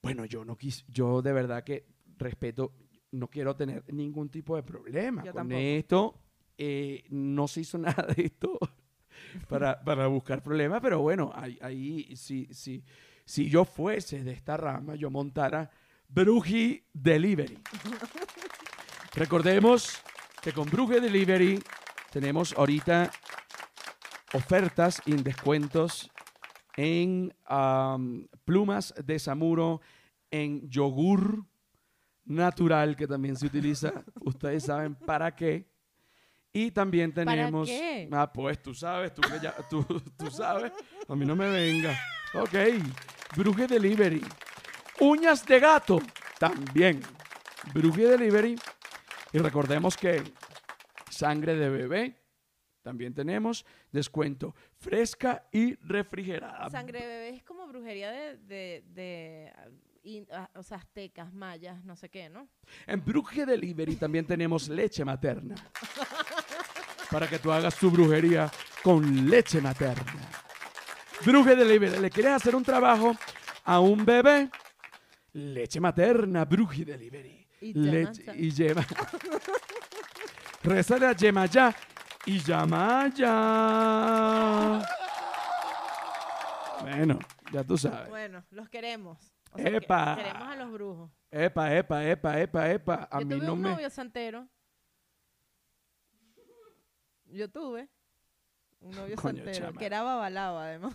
S1: bueno, yo no quis, yo de verdad que respeto, no quiero tener ningún tipo de problema
S2: Yo
S1: con
S2: tampoco.
S1: esto. Eh, no se hizo [laughs] nada de esto para, para buscar problemas, pero bueno, ahí, ahí si, si, si yo fuese de esta rama, yo montara Bruji Delivery. [laughs] Recordemos que con Bruji Delivery tenemos ahorita ofertas y descuentos en am, plumas de Samuro, en yogur natural que también se utiliza, [laughs] ustedes saben para qué. Y también
S2: ¿Para
S1: tenemos...
S2: qué?
S1: Ah, pues tú sabes, tú, que ya, tú, tú sabes, a mí no me venga. Ok, Bruje Delivery. Uñas de gato, también. Bruje Delivery. Y recordemos que sangre de bebé, también tenemos descuento fresca y refrigerada.
S2: Sangre de bebé es como brujería de, de, de, in- ah, o sea, aztecas, mayas, no sé qué, ¿no?
S1: En Bruje Delivery también tenemos leche materna. Para que tú hagas tu brujería con leche materna. Bruje Delivery, ¿le quieres hacer un trabajo a un bebé? Leche materna, Bruje Delivery.
S2: Y
S1: Leche- y yema. [laughs] Rezale a Yema ya y llama ya. Bueno, ya tú sabes.
S2: Bueno, los queremos. O sea, que-
S1: ¡Epa!
S2: queremos a los brujos.
S1: Epa, epa, epa, epa, epa. A
S2: Yo
S1: mí
S2: tuve
S1: no
S2: un
S1: me.
S2: novio santero. Yo tuve un novio
S1: Coño,
S2: santero,
S1: chama.
S2: que era babalao además.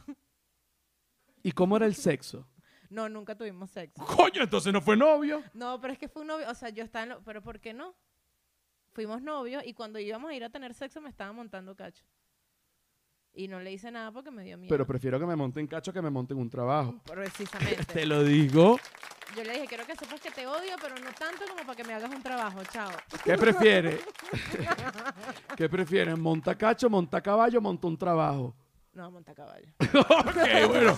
S1: ¿Y cómo era el sexo?
S2: No, nunca tuvimos sexo.
S1: Coño, entonces no fue novio.
S2: No, pero es que fue un novio, o sea, yo estaba en lo- pero ¿por qué no? Fuimos novios y cuando íbamos a ir a tener sexo me estaba montando cacho. Y no le hice nada porque me dio miedo.
S1: Pero prefiero que me monten cacho que me monten un trabajo. [laughs]
S2: Precisamente.
S1: Te lo digo.
S2: Yo le dije, quiero que sepas que te odio, pero no tanto como para que me hagas un trabajo. Chao.
S1: ¿Qué prefiere? [laughs] ¿Qué prefieren? ¿Monta cacho, monta caballo, monta un trabajo?
S2: No, monta caballo. [laughs]
S1: ok, bueno.